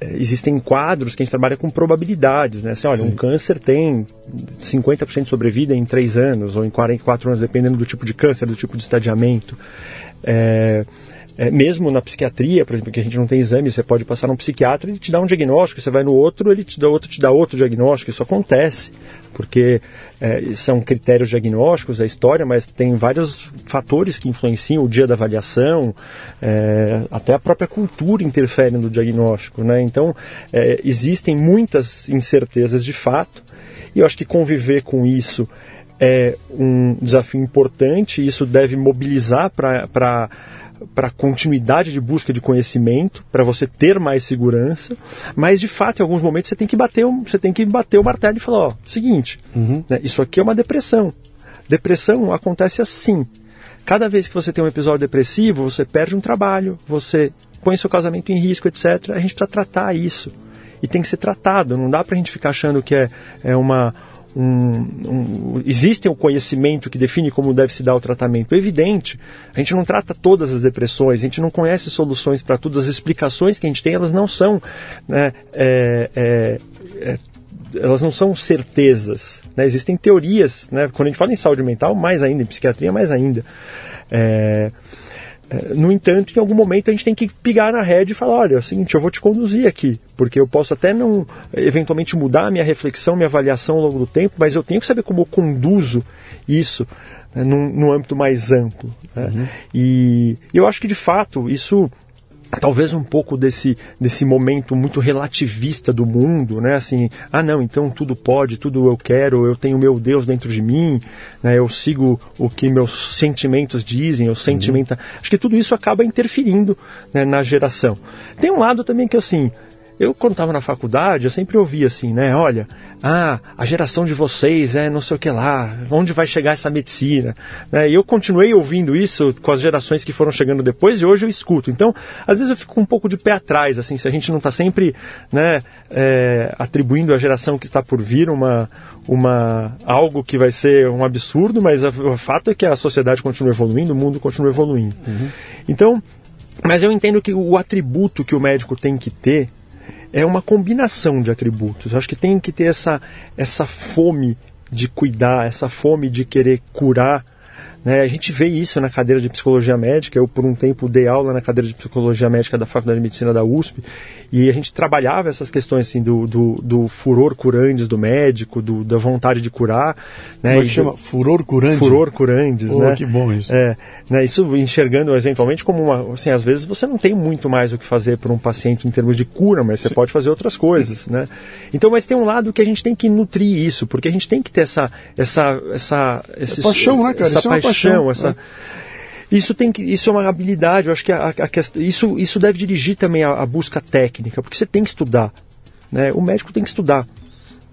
existem quadros que a gente trabalha com probabilidades, né? Assim, olha, Sim. um câncer tem 50% de sobrevida em 3 anos ou em 44 anos, dependendo do tipo de câncer, do tipo de estadiamento. É, é, mesmo na psiquiatria, por exemplo, que a gente não tem exame, você pode passar num psiquiatra e te dá um diagnóstico, você vai no outro, ele te dá outro, te dá outro diagnóstico, isso acontece, porque é, são critérios diagnósticos, a história, mas tem vários fatores que influenciam o dia da avaliação, é, até a própria cultura interfere no diagnóstico, né? Então, é, existem muitas incertezas de fato, e eu acho que conviver com isso é um desafio importante, isso deve mobilizar para para continuidade de busca de conhecimento, para você ter mais segurança, mas de fato em alguns momentos você tem que bater, você tem que bater o martelo e falar, ó, seguinte, uhum. né, isso aqui é uma depressão. Depressão acontece assim. Cada vez que você tem um episódio depressivo, você perde um trabalho, você põe seu casamento em risco, etc. A gente precisa tratar isso. E tem que ser tratado. Não dá para a gente ficar achando que é, é uma, um, um, existe um conhecimento que define como deve se dar o tratamento. É evidente, a gente não trata todas as depressões, a gente não conhece soluções para tudo, as explicações que a gente tem, elas não são. Né, é, é, é, elas não são certezas. Né? Existem teorias, né? quando a gente fala em saúde mental, mais ainda, em psiquiatria, mais ainda. É, no entanto, em algum momento a gente tem que pigar na rede e falar: olha, é o seguinte, eu vou te conduzir aqui, porque eu posso até não, eventualmente, mudar a minha reflexão, minha avaliação ao longo do tempo, mas eu tenho que saber como eu conduzo isso né, num, num âmbito mais amplo. Né? Uhum. E eu acho que, de fato, isso talvez um pouco desse, desse momento muito relativista do mundo, né? Assim, ah não, então tudo pode, tudo eu quero, eu tenho meu Deus dentro de mim, né? Eu sigo o que meus sentimentos dizem, eu sentimento. Uhum. Acho que tudo isso acaba interferindo né, na geração. Tem um lado também que assim, eu, quando estava na faculdade, eu sempre ouvia assim, né? Olha, ah, a geração de vocês é não sei o que lá, onde vai chegar essa medicina? Né? E eu continuei ouvindo isso com as gerações que foram chegando depois e hoje eu escuto. Então, às vezes eu fico um pouco de pé atrás, assim, se a gente não está sempre né, é, atribuindo à geração que está por vir uma, uma, algo que vai ser um absurdo, mas a, o fato é que a sociedade continua evoluindo, o mundo continua evoluindo. Uhum. Então, mas eu entendo que o atributo que o médico tem que ter é uma combinação de atributos. Eu acho que tem que ter essa, essa fome de cuidar, essa fome de querer curar né? A gente vê isso na cadeira de psicologia médica. Eu, por um tempo, dei aula na cadeira de psicologia médica da Faculdade de Medicina da USP e a gente trabalhava essas questões assim, do, do, do furor curandes do médico, do, da vontade de curar. Né? Como é que chama? Furor curandes? Furor curandes, oh, né? Que bom isso. É, né? Isso enxergando eventualmente como uma. Assim, às vezes você não tem muito mais o que fazer para um paciente em termos de cura, mas você Sim. pode fazer outras coisas. Né? Então, mas tem um lado que a gente tem que nutrir isso, porque a gente tem que ter essa. essa, essa esse, é paixão, né, cara? Essa isso paixão, é paixão, essa. É. Isso tem que, isso é uma habilidade. Eu acho que a, a, isso, isso deve dirigir também a, a busca técnica, porque você tem que estudar. Né? O médico tem que estudar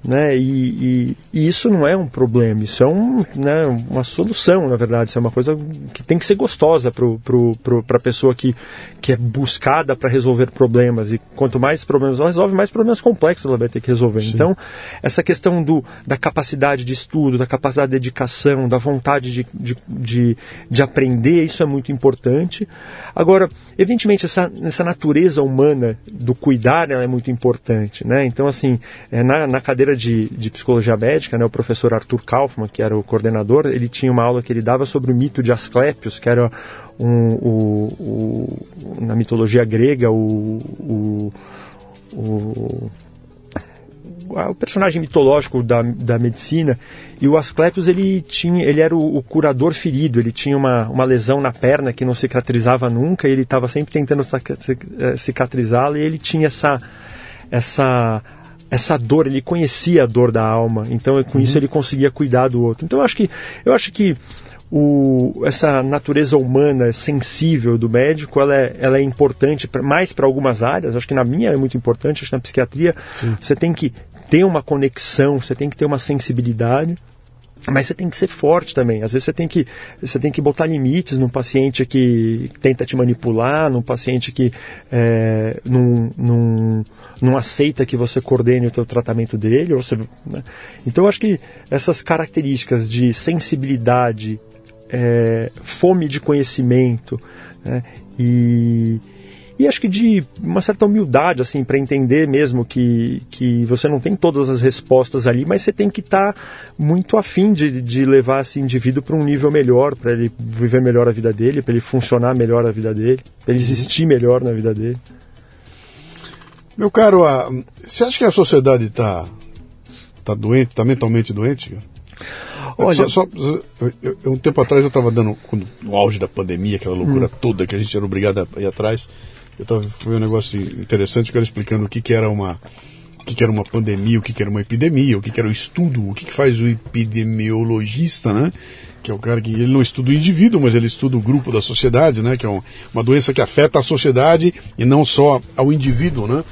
né? E, e, e, isso não é um problema, isso é um, né, uma solução, na verdade. Isso é uma coisa que tem que ser gostosa para a pessoa que, que é buscada para resolver problemas. E quanto mais problemas ela resolve, mais problemas complexos ela vai ter que resolver. Sim. Então, essa questão do, da capacidade de estudo, da capacidade de dedicação, da vontade de, de, de, de aprender, isso é muito importante. Agora, evidentemente, essa, essa natureza humana do cuidar ela é muito importante. Né? Então, assim, é, na, na cadeira de, de psicologia médica, né, o professor Arthur Kaufmann, que era o coordenador, ele tinha uma aula que ele dava sobre o mito de Asclepios, que era um, o, o, na mitologia grega o, o, o o personagem mitológico da, da medicina e o Asclepios ele tinha ele era o, o, curador ferido ele tinha uma, uma lesão na perna que não cicatrizava nunca e ele estava sempre tentando eh, cicatrizá-la e ele tinha essa essa essa dor, ele conhecia a dor da alma, então com uhum. isso ele conseguia cuidar do outro. Então eu acho que eu acho que o, essa natureza humana sensível do médico ela é, ela é importante pra, mais para algumas áreas. Acho que na minha é muito importante, acho que na psiquiatria Sim. você tem que ter uma conexão, você tem que ter uma sensibilidade. Mas você tem que ser forte também. Às vezes você tem que, você tem que botar limites num paciente que tenta te manipular, num paciente que é, não, não, não aceita que você coordene o teu tratamento dele. Ou você, né? Então eu acho que essas características de sensibilidade, é, fome de conhecimento né? e e acho que de uma certa humildade assim para entender mesmo que, que você não tem todas as respostas ali, mas você tem que estar tá muito afim de, de levar esse indivíduo para um nível melhor, para ele viver melhor a vida dele, para ele funcionar melhor a vida dele, para ele existir melhor na vida dele. Meu caro, a, você acha que a sociedade está tá doente, está mentalmente doente? Olha, só, só eu, eu, um tempo atrás eu estava dando, quando, no auge da pandemia, aquela loucura hum. toda que a gente era obrigado a ir atrás, eu tava, foi um negócio interessante, que era explicando o que, que era uma o que, que era uma pandemia, o que, que era uma epidemia, o que, que era o estudo, o que, que faz o epidemiologista, né? Que é o cara que ele não estuda o indivíduo, mas ele estuda o grupo da sociedade, né? Que é uma doença que afeta a sociedade e não só ao indivíduo, né?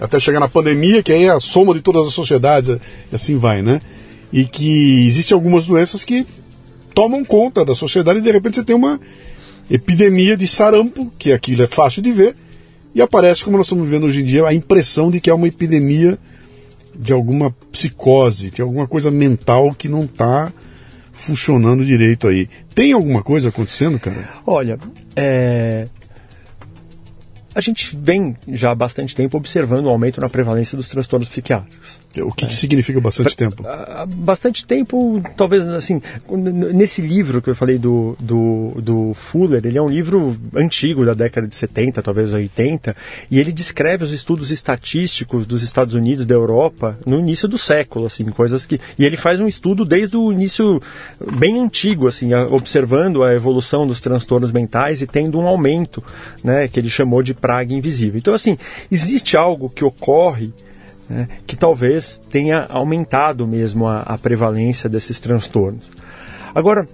Até chegar na pandemia, que aí é a soma de todas as sociedades, e assim vai, né? E que existem algumas doenças que tomam conta da sociedade e de repente você tem uma epidemia de sarampo, que aquilo é fácil de ver, e aparece, como nós estamos vendo hoje em dia, a impressão de que é uma epidemia de alguma psicose, de alguma coisa mental que não está funcionando direito aí. Tem alguma coisa acontecendo, cara? Olha, é, a gente vem já há bastante tempo observando o aumento na prevalência dos transtornos psiquiátricos. O que, que significa bastante tempo? Bastante tempo, talvez assim, nesse livro que eu falei do, do, do, Fuller, ele é um livro antigo da década de 70, talvez 80, e ele descreve os estudos estatísticos dos Estados Unidos, da Europa, no início do século, assim, coisas que. E ele faz um estudo desde o início bem antigo, assim, observando a evolução dos transtornos mentais e tendo um aumento, né, que ele chamou de praga invisível. Então, assim, existe algo que ocorre né, que talvez tenha aumentado mesmo a, a prevalência desses transtornos. Agora,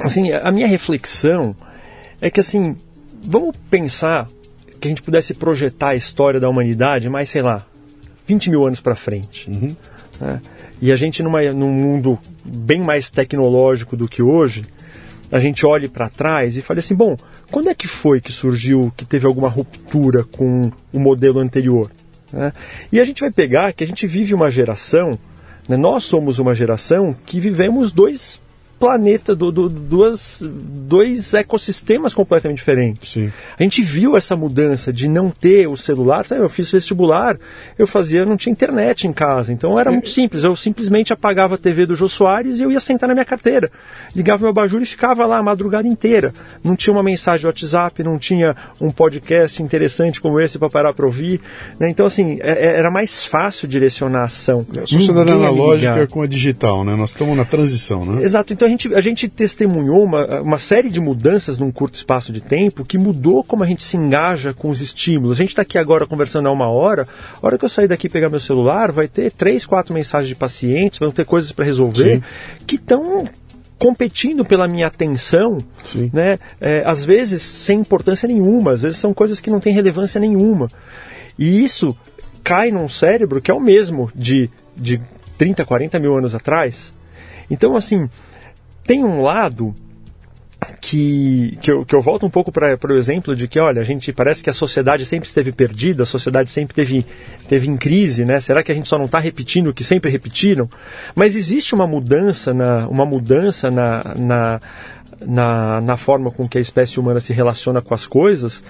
assim, a minha reflexão é que, assim, vamos pensar que a gente pudesse projetar a história da humanidade mais, sei lá, 20 mil anos para frente. Uhum. Né? E a gente, numa, num mundo bem mais tecnológico do que hoje, a gente olhe para trás e fale assim: bom, quando é que foi que surgiu, que teve alguma ruptura com o modelo anterior? Né? E a gente vai pegar que a gente vive uma geração, né, nós somos uma geração que vivemos dois planeta, do, do, duas, dois ecossistemas completamente diferentes. Sim. A gente viu essa mudança de não ter o celular. Sabe, eu fiz vestibular, eu fazia, não tinha internet em casa, então era muito simples. Eu simplesmente apagava a TV do Jô Soares e eu ia sentar na minha carteira. Ligava meu abajur e ficava lá a madrugada inteira. Não tinha uma mensagem de WhatsApp, não tinha um podcast interessante como esse para parar para ouvir. Né? Então, assim, é, é, era mais fácil direcionar a ação. É a sociedade analógica com a digital, né? Nós estamos na transição, né? Exato. Então, gente, a gente testemunhou uma, uma série de mudanças num curto espaço de tempo que mudou como a gente se engaja com os estímulos. A gente está aqui agora conversando há uma hora. A hora que eu sair daqui e pegar meu celular, vai ter três, quatro mensagens de pacientes, vão ter coisas para resolver Sim. que estão competindo pela minha atenção, Sim. né? É, às vezes sem importância nenhuma, às vezes são coisas que não têm relevância nenhuma. E isso cai num cérebro que é o mesmo de, de 30, 40 mil anos atrás. Então, assim, tem um lado que, que, eu, que eu volto um pouco para o exemplo de que, olha, a gente parece que a sociedade sempre esteve perdida, a sociedade sempre teve, teve em crise, né? Será que a gente só não está repetindo o que sempre repetiram? Mas existe uma mudança na, uma mudança na, na, na, na forma com que a espécie humana se relaciona com as coisas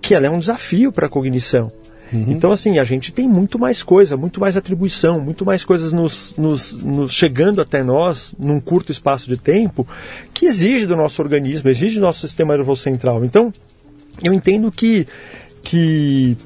que ela é um desafio para a cognição. Uhum. Então, assim, a gente tem muito mais coisa, muito mais atribuição, muito mais coisas nos, nos, nos, chegando até nós num curto espaço de tempo que exige do nosso organismo, exige do nosso sistema nervoso central. Então, eu entendo que, que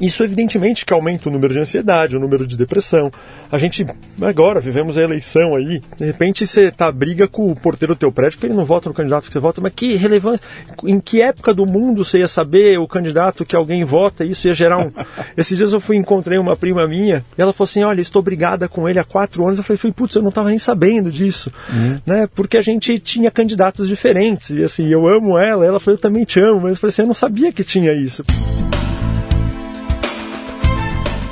isso, evidentemente, que aumenta o número de ansiedade, o número de depressão. A gente, agora, vivemos a eleição aí, de repente você tá briga com o porteiro do teu prédio porque ele não vota no candidato que você vota, mas que relevância, em que época do mundo você ia saber o candidato que alguém vota, isso ia gerar um... <laughs> Esses dias eu fui encontrei uma prima minha, e ela falou assim, olha, estou brigada com ele há quatro anos. Eu falei, putz, eu não estava nem sabendo disso, uhum. né? Porque a gente tinha candidatos diferentes, e assim, eu amo ela, ela falou, eu também te amo, mas eu falei assim, eu não sabia que tinha isso.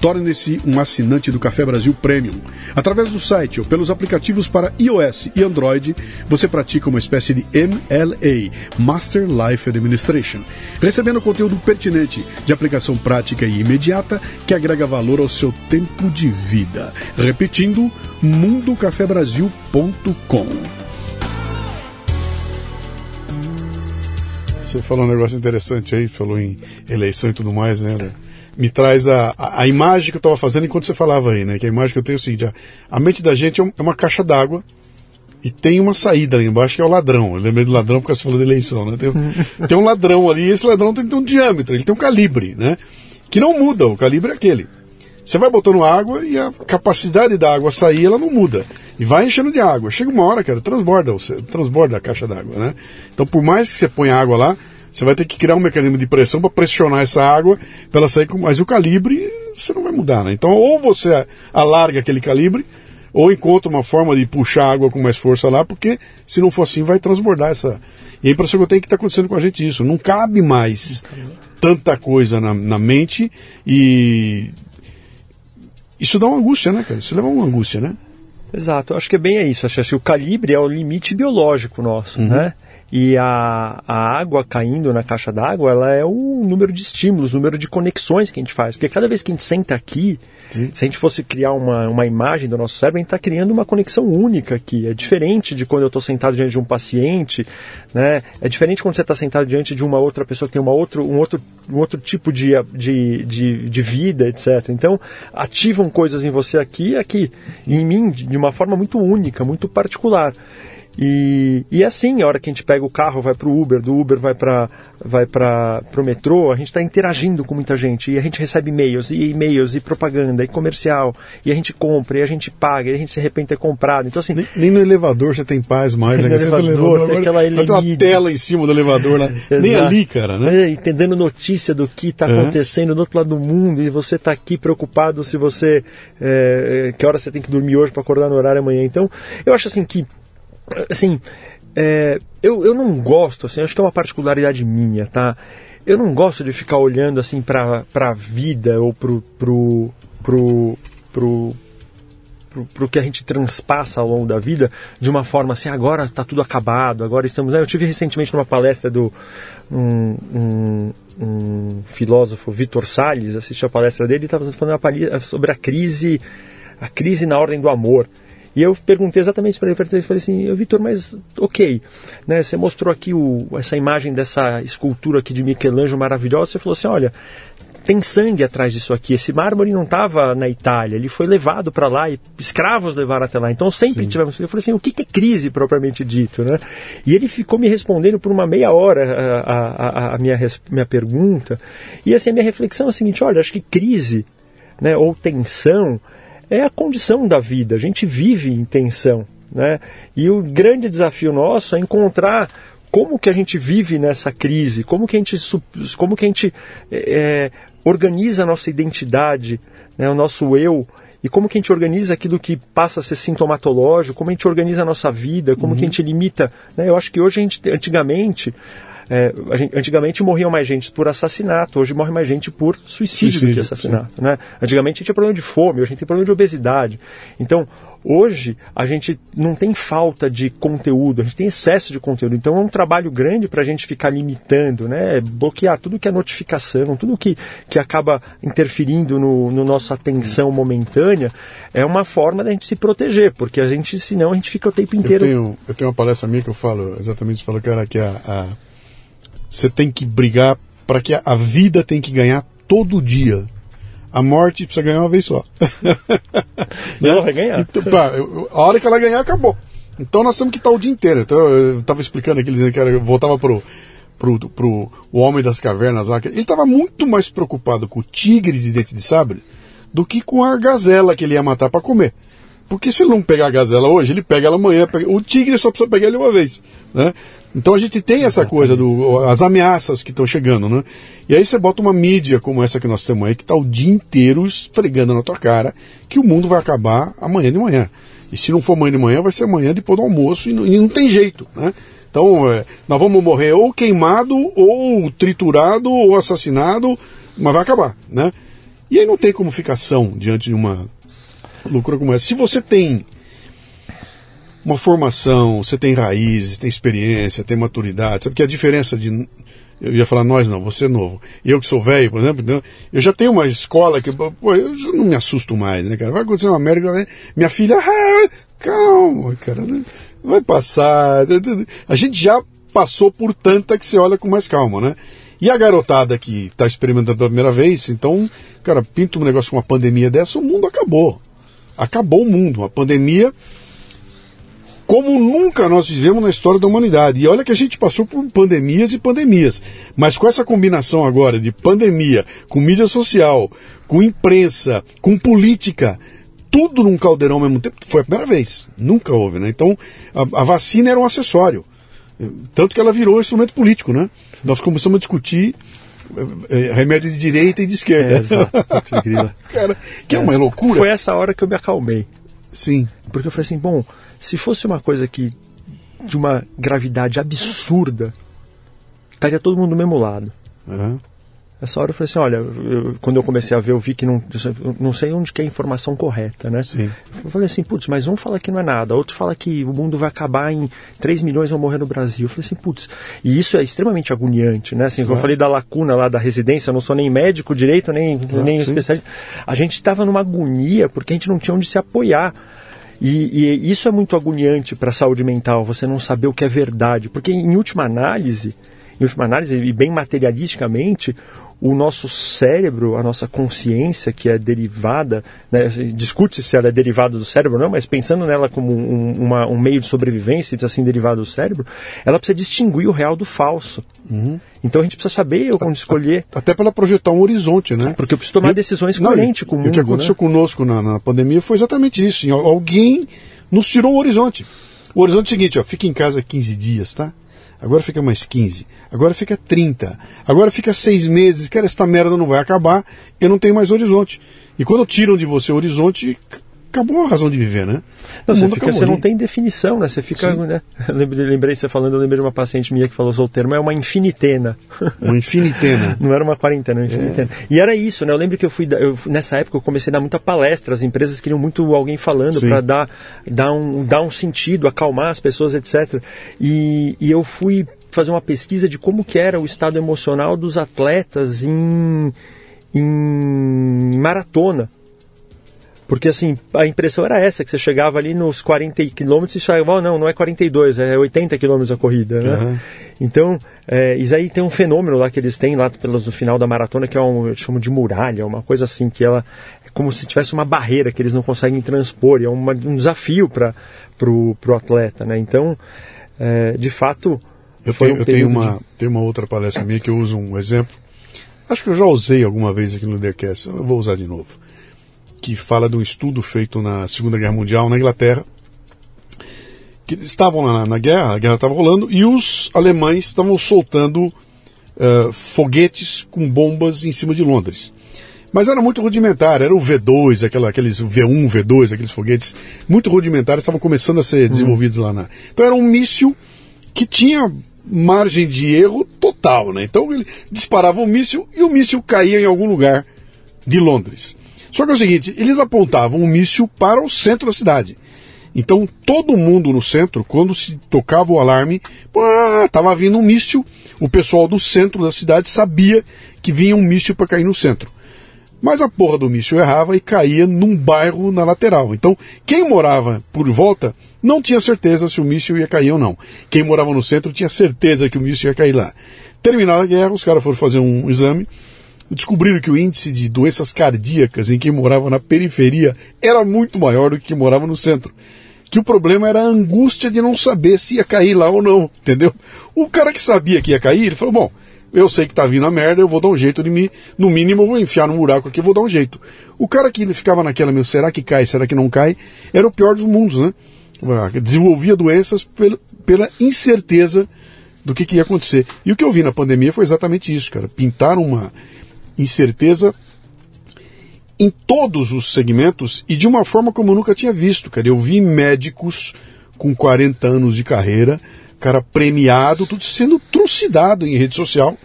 Torne-se um assinante do Café Brasil Premium. Através do site ou pelos aplicativos para iOS e Android, você pratica uma espécie de MLA, Master Life Administration, recebendo conteúdo pertinente, de aplicação prática e imediata, que agrega valor ao seu tempo de vida. Repetindo, mundocafebrasil.com. Você falou um negócio interessante aí, falou em eleição e tudo mais, né? Me traz a, a, a imagem que eu estava fazendo enquanto você falava aí, né? Que a imagem que eu tenho é o seguinte: a, a mente da gente é, um, é uma caixa d'água e tem uma saída ali embaixo que é o ladrão. Eu lembrei do ladrão porque você falou de eleição, né? Tem, <laughs> tem um ladrão ali e esse ladrão tem ter um diâmetro, ele tem um calibre, né? Que não muda, o calibre é aquele. Você vai botando água e a capacidade da água sair, ela não muda. E vai enchendo de água. Chega uma hora, cara, transborda, você, transborda a caixa d'água, né? Então, por mais que você ponha água lá, você vai ter que criar um mecanismo de pressão para pressionar essa água para ela sair com. Mas o calibre você não vai mudar, né? Então, ou você alarga aquele calibre, ou encontra uma forma de puxar a água com mais força lá, porque se não for assim, vai transbordar essa. E a impressão que eu tenho é que está acontecendo com a gente isso. Não cabe mais tanta coisa na, na mente e. Isso dá uma angústia, né, cara? Isso leva uma angústia, né? Exato, acho que é bem isso. Acho que o calibre é o limite biológico nosso, uhum. né? E a, a água caindo na caixa d'água, ela é o número de estímulos, o número de conexões que a gente faz. Porque cada vez que a gente senta aqui, Sim. se a gente fosse criar uma, uma imagem do nosso cérebro, a gente está criando uma conexão única aqui. É diferente de quando eu estou sentado diante de um paciente, né? É diferente quando você está sentado diante de uma outra pessoa que tem uma outro, um, outro, um outro tipo de, de, de, de vida, etc. Então, ativam coisas em você aqui e aqui. E em mim, de uma forma muito única, muito particular. E, e assim, a hora que a gente pega o carro, vai para o Uber, do Uber vai para vai para o metrô, a gente está interagindo com muita gente e a gente recebe e-mails e e-mails e propaganda e comercial e a gente compra e a gente paga e a gente de ter comprado. Então assim, nem, nem no elevador você tem paz mais, <laughs> né? No elevador, elevador, tem aquela tem uma tela em cima do elevador lá, <laughs> nem ali, cara, né? É, entendendo notícia do que está é. acontecendo do outro lado do mundo e você está aqui preocupado se você é, que hora você tem que dormir hoje para acordar no horário amanhã. Então, eu acho assim que assim, é, eu, eu não gosto, assim, acho que é uma particularidade minha, tá? Eu não gosto de ficar olhando assim para a vida ou pro, pro, pro, pro, para o que a gente transpassa ao longo da vida de uma forma assim, agora está tudo acabado, agora estamos. Eu tive recentemente numa palestra do um, um, um filósofo Vitor Salles, assisti a palestra dele e estava falando sobre a crise, a crise na ordem do amor. E eu perguntei exatamente para ele, eu falei assim, Vitor, mas ok, né, você mostrou aqui o, essa imagem dessa escultura aqui de Michelangelo maravilhosa, você falou assim, olha, tem sangue atrás disso aqui. Esse mármore não estava na Itália, ele foi levado para lá e escravos levaram até lá. Então sempre Sim. tivemos. Eu falei assim: o que é crise propriamente dito? Né? E ele ficou me respondendo por uma meia hora a, a, a minha, minha pergunta. E assim, a minha reflexão é a seguinte: olha, acho que crise né, ou tensão é a condição da vida. A gente vive em tensão. Né? E o grande desafio nosso é encontrar como que a gente vive nessa crise, como que a gente, como que a gente é, organiza a nossa identidade, né, o nosso eu, e como que a gente organiza aquilo que passa a ser sintomatológico, como a gente organiza a nossa vida, como uhum. que a uhum. gente limita. Né? Eu acho que hoje a gente, antigamente, é, gente, antigamente morriam mais gente por assassinato, hoje morre mais gente por suicídio, suicídio do que assassinato. Né? Antigamente a gente tinha problema de fome, hoje a gente tem problema de obesidade. Então, hoje a gente não tem falta de conteúdo, a gente tem excesso de conteúdo. Então é um trabalho grande para a gente ficar limitando, né? bloquear tudo que é notificação, tudo que, que acaba interferindo no, no nossa atenção momentânea, é uma forma da gente se proteger, porque a gente, senão, a gente fica o tempo inteiro. Eu tenho, eu tenho uma palestra minha que eu falo exatamente, falo, cara, que a, a você tem que brigar para que a, vida tem que ganhar todo dia. A morte precisa ganhar uma vez só. <laughs> Não, vai ganhar. Então, pá, a hora que ela ganhar, acabou. Então nós temos que estar o dia inteiro. Então, eu estava explicando aqui, dizendo que era, voltava pro, pro, pro o Homem das Cavernas lá. Ele estava muito mais preocupado com o tigre de dente de sabre do que com a gazela que ele ia matar para comer. Porque se ele não pegar a gazela hoje, ele pega ela amanhã. Pega... O tigre só precisa pegar ele uma vez. Né? Então a gente tem essa coisa do as ameaças que estão chegando, né? E aí você bota uma mídia como essa que nós temos aí, que está o dia inteiro esfregando na tua cara que o mundo vai acabar amanhã de manhã. E se não for amanhã de manhã, vai ser amanhã depois do almoço e não, e não tem jeito, né? Então, é, nós vamos morrer ou queimado, ou triturado, ou assassinado, mas vai acabar, né? E aí não tem como ficar são diante de uma loucura como essa. Se você tem uma formação, você tem raízes, tem experiência, tem maturidade, sabe que a diferença de eu ia falar nós não, você é novo. Eu que sou velho, por exemplo, eu já tenho uma escola que, pô, eu não me assusto mais, né, cara? Vai acontecer uma merda, né? minha filha, ah, calma, cara, né? vai passar. A gente já passou por tanta que você olha com mais calma, né? E a garotada que está experimentando pela primeira vez, então, cara, pinta um negócio com uma pandemia dessa, o mundo acabou acabou o mundo. A pandemia, como nunca nós vivemos na história da humanidade. E olha que a gente passou por pandemias e pandemias. Mas com essa combinação agora de pandemia, com mídia social, com imprensa, com política, tudo num caldeirão ao mesmo tempo, foi a primeira vez. Nunca houve, né? Então, a, a vacina era um acessório. Tanto que ela virou instrumento político, né? Nós começamos a discutir remédio de direita e de esquerda. É, exato. <laughs> Cara, que é, é uma loucura. Foi essa hora que eu me acalmei. Sim. Porque eu falei assim, bom, se fosse uma coisa que de uma gravidade absurda, estaria todo mundo do mesmo lado. Uhum. Essa hora eu falei assim, olha, eu, quando eu comecei a ver, eu vi que não, não sei onde que é a informação correta, né? Sim. Eu falei assim, putz, mas um fala que não é nada, outro fala que o mundo vai acabar em 3 milhões vão morrer no Brasil. Eu falei assim, putz, e isso é extremamente agoniante, né? Assim, eu falei da lacuna lá da residência, eu não sou nem médico direito, nem, nem especialista. A gente estava numa agonia porque a gente não tinha onde se apoiar. E, e isso é muito agoniante para a saúde mental, você não saber o que é verdade. Porque, em última análise, em última análise, e bem materialisticamente, o nosso cérebro, a nossa consciência, que é derivada, né, discute se ela é derivada do cérebro ou não, mas pensando nela como um, uma, um meio de sobrevivência, e assim derivada do cérebro, ela precisa distinguir o real do falso. Uhum. Então a gente precisa saber onde escolher. Até para projetar um horizonte, né? Porque eu preciso tomar decisões coerentes com o mundo. O que aconteceu né? conosco na, na pandemia foi exatamente isso. Alguém nos tirou o horizonte. O horizonte é o seguinte, ó, fica em casa 15 dias, tá? Agora fica mais 15, agora fica 30, agora fica seis meses, cara, esta merda não vai acabar, eu não tenho mais horizonte. E quando tiram de você o horizonte, acabou a razão de viver, né? Não, você, fica, você não tem definição, né? Você fica, né? <laughs> lembrei você falando, eu lembrei de uma paciente minha que falou o termo é uma infinitena. <laughs> Uma infinitena. <laughs> não era uma quarentena, uma infinitena. É. E era isso, né? Eu lembro que eu fui, eu, nessa época eu comecei a dar muita palestra, as empresas queriam muito alguém falando para dar, dar, um, dar um sentido, acalmar as pessoas, etc. E, e eu fui fazer uma pesquisa de como que era o estado emocional dos atletas em, em maratona. Porque assim, a impressão era essa, que você chegava ali nos 40 quilômetros e chegava, oh, não, não é 42, é 80 quilômetros a corrida, né? Uhum. Então, é, isso aí tem um fenômeno lá que eles têm lá pelos, no final da maratona, que é um, eu chamo de muralha, uma coisa assim, que ela é como se tivesse uma barreira que eles não conseguem transpor, e é uma, um desafio para o atleta, né? Então, é, de fato, eu tenho, um eu tenho uma, de... tenho uma outra palestra minha que eu uso um exemplo, acho que eu já usei alguma vez aqui no Decast, eu vou usar de novo que fala de um estudo feito na Segunda Guerra Mundial na Inglaterra, que estavam na, na guerra, a guerra estava rolando, e os alemães estavam soltando uh, foguetes com bombas em cima de Londres. Mas era muito rudimentar, era o V2, aquela, aqueles V1, V2, aqueles foguetes muito rudimentares, estavam começando a ser uhum. desenvolvidos lá na. Então era um míssil que tinha margem de erro total, né? Então ele disparava um míssil e o míssil caía em algum lugar de Londres. Só que é o seguinte, eles apontavam um míssil para o centro da cidade. Então todo mundo no centro, quando se tocava o alarme, estava vindo um míssil. O pessoal do centro da cidade sabia que vinha um míssil para cair no centro. Mas a porra do míssil errava e caía num bairro na lateral. Então quem morava por volta não tinha certeza se o míssil ia cair ou não. Quem morava no centro tinha certeza que o míssil ia cair lá. Terminada a guerra, os caras foram fazer um exame descobriram que o índice de doenças cardíacas em quem morava na periferia era muito maior do que quem morava no centro. Que o problema era a angústia de não saber se ia cair lá ou não, entendeu? O cara que sabia que ia cair, ele falou: bom, eu sei que tá vindo a merda, eu vou dar um jeito de me. No mínimo, eu vou enfiar no buraco aqui, eu vou dar um jeito. O cara que ficava naquela, meu, será que cai, será que não cai? Era o pior dos mundos, né? Desenvolvia doenças pela, incerteza do que, que ia acontecer. E o que eu vi na pandemia foi exatamente isso, cara. Pintar uma incerteza em todos os segmentos e de uma forma como eu nunca tinha visto, cara. Eu vi médicos com 40 anos de carreira, cara premiado, tudo sendo trucidado em rede social,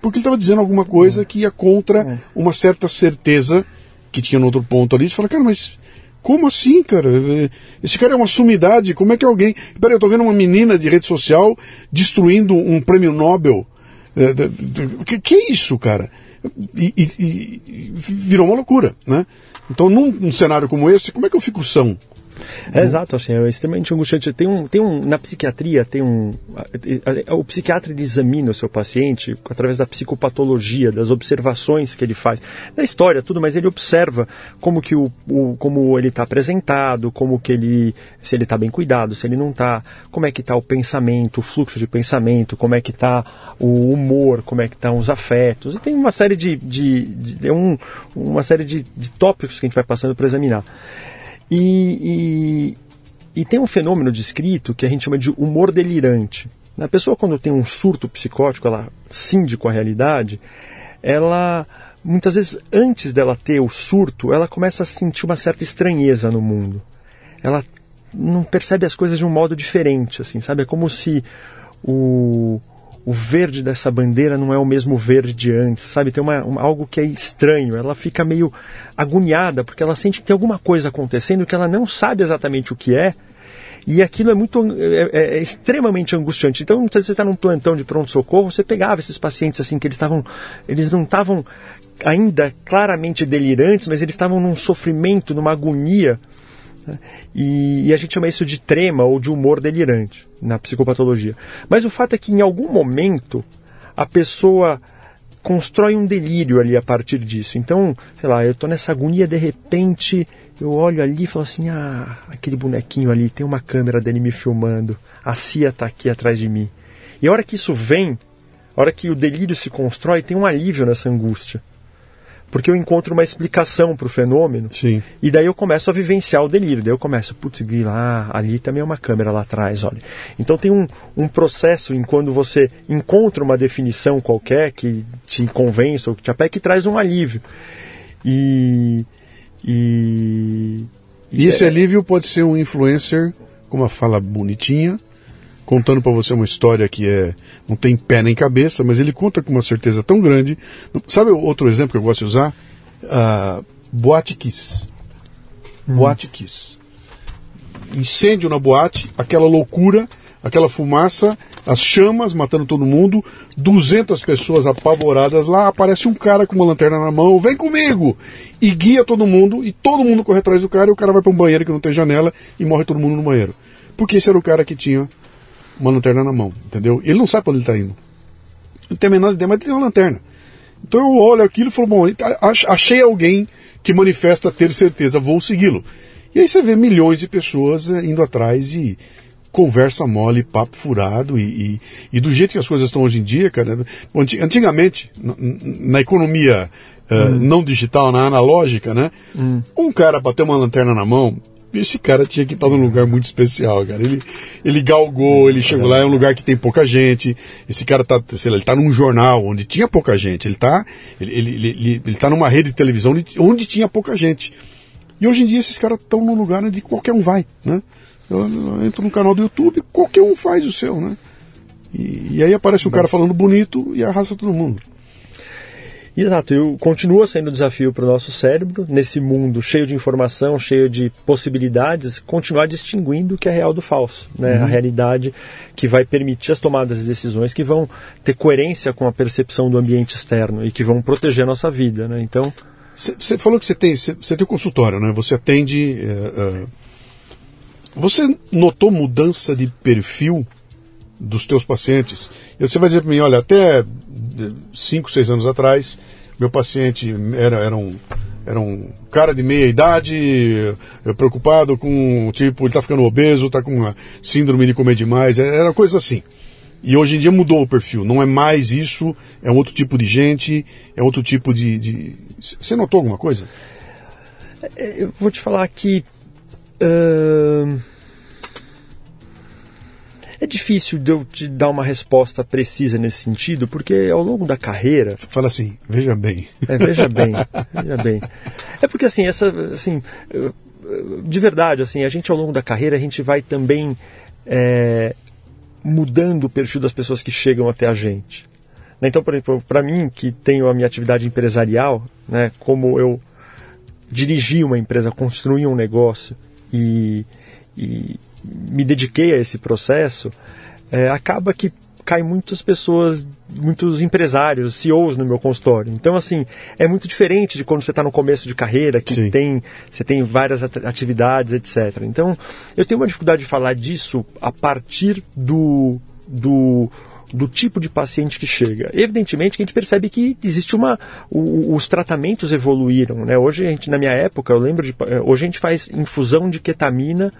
porque ele estava dizendo alguma coisa é. que ia contra é. uma certa certeza que tinha no outro ponto ali. Você fala, cara, mas como assim, cara? Esse cara é uma sumidade. Como é que alguém. Peraí, eu tô vendo uma menina de rede social destruindo um prêmio Nobel. O que, que é isso, cara? E, e, e, virou uma loucura, né? Então, num, num, cenário como esse, como é que eu fico são? É, exato, assim, é extremamente angustiante. Tem um, tem um, na psiquiatria, tem um. O psiquiatra ele examina o seu paciente através da psicopatologia, das observações que ele faz, da história, tudo, mas ele observa como que o, o como ele está apresentado, como que ele. se ele está bem cuidado, se ele não está, como é que está o pensamento, o fluxo de pensamento, como é que está o humor, como é que estão os afetos. E tem uma série de. de, de, um, uma série de, de tópicos que a gente vai passando para examinar. E, e, e tem um fenômeno descrito que a gente chama de humor delirante. A pessoa, quando tem um surto psicótico, ela cinde com a realidade, ela muitas vezes antes dela ter o surto, ela começa a sentir uma certa estranheza no mundo. Ela não percebe as coisas de um modo diferente, assim, sabe? É como se o, o verde dessa bandeira não é o mesmo verde de antes, sabe? Tem uma, uma, algo que é estranho. Ela fica meio agoniada porque ela sente que tem alguma coisa acontecendo que ela não sabe exatamente o que é. E aquilo é muito é, é, é extremamente angustiante. Então, vezes você está num plantão de pronto-socorro, você pegava esses pacientes assim que eles estavam. Eles não estavam ainda claramente delirantes, mas eles estavam num sofrimento, numa agonia e, e, a gente chama isso de trema ou de humor delirante na psicopatologia. Mas o fato é que em algum momento a pessoa constrói um delírio ali a partir disso. Então, sei lá, eu estou nessa agonia, de repente eu olho ali e falo assim: ah, aquele bonequinho ali, tem uma câmera dele me filmando, a Cia está aqui atrás de mim. E a hora que isso vem, a hora que o delírio se constrói, tem um alívio nessa angústia. Porque eu encontro uma explicação para o fenômeno. Sim. E daí eu começo a vivenciar o delírio. Daí eu começo, putz, lá, ali também é uma câmera lá atrás, olha. Então tem um, um processo em quando você encontra uma definição qualquer que te convence ou que te apega, que traz um alívio. E. E. E esse alívio pode ser um influencer com uma fala bonitinha, contando para você uma história que é não tem pé nem cabeça, mas ele conta com uma certeza tão grande. Sabe outro exemplo que eu gosto de usar? Uh, boate Kiss. Hum. Boate Kiss. Incêndio na boate, aquela loucura, aquela fumaça, as chamas matando todo mundo, 200 pessoas apavoradas lá, aparece um cara com uma lanterna na mão, vem comigo! E guia todo mundo, e todo mundo corre atrás do cara, e o cara vai para um banheiro que não tem janela e morre todo mundo no banheiro. Porque esse era o cara que tinha uma lanterna na mão, entendeu? Ele não sabe para onde ele está indo. Não tem a menor ideia, mas ele tem uma lanterna. Então eu olho aquilo e falo, bom, achei alguém que manifesta ter certeza, vou segui-lo. E aí você vê milhões de pessoas eh, indo atrás e conversa mole, papo furado e, e, e do jeito que as coisas estão hoje em dia, cara. Antigamente, na, na economia uh, hum. não digital, na analógica, né? Hum. Um cara bater uma lanterna na mão, esse cara tinha que estar num lugar muito especial, cara. Ele, ele galgou, ele chegou lá, é um lugar que tem pouca gente. Esse cara tá, sei lá, ele tá num jornal onde tinha pouca gente. Ele tá, ele, ele, ele, ele tá numa rede de televisão onde tinha pouca gente. E hoje em dia esses caras estão num lugar onde qualquer um vai, né? Eu, eu entro no canal do YouTube, qualquer um faz o seu, né? E, e aí aparece um cara falando bonito e arrasa todo mundo. Exato, eu, continua sendo um desafio para o nosso cérebro, nesse mundo cheio de informação, cheio de possibilidades, continuar distinguindo o que é real do falso. Né? Uhum. A realidade que vai permitir as tomadas de decisões que vão ter coerência com a percepção do ambiente externo e que vão proteger a nossa vida. Né? Então. Você falou que você tem, você tem um consultório, né? Você atende. Uh, você notou mudança de perfil dos teus pacientes? E você vai dizer para mim, olha, até 5, 6 anos atrás, meu paciente era, era, um, era um cara de meia idade, eh, preocupado com, tipo, ele está ficando obeso, está com uma síndrome de comer demais, é, era coisa assim. E hoje em dia mudou o perfil, não é mais isso, é um outro tipo de gente, é outro tipo de. de... Você notou alguma coisa? É, eu vou te falar que. Uh é difícil de eu te dar uma resposta precisa nesse sentido, porque ao longo da carreira. Fala assim, veja bem. É, veja bem, veja bem. É porque assim, essa. Assim, de verdade, assim, a gente ao longo da carreira a gente vai também é, mudando o perfil das pessoas que chegam até a gente. Né? Então, por exemplo, para mim, que tenho a minha atividade empresarial, né, como eu dirigi uma empresa, construí um negócio e, e me dediquei a esse processo, é, acaba que cai muitas pessoas, muitos empresários, CEOs no meu consultório. Então, assim, é muito diferente de quando você está no começo de carreira, que tem, você tem várias atividades, etc. Então, eu tenho uma dificuldade de falar disso a partir do, do, do tipo de paciente que chega. Evidentemente que a gente percebe que existe uma. O, os tratamentos evoluíram. Né? Hoje, a gente, na minha época, eu lembro de. Hoje a gente faz infusão de ketamina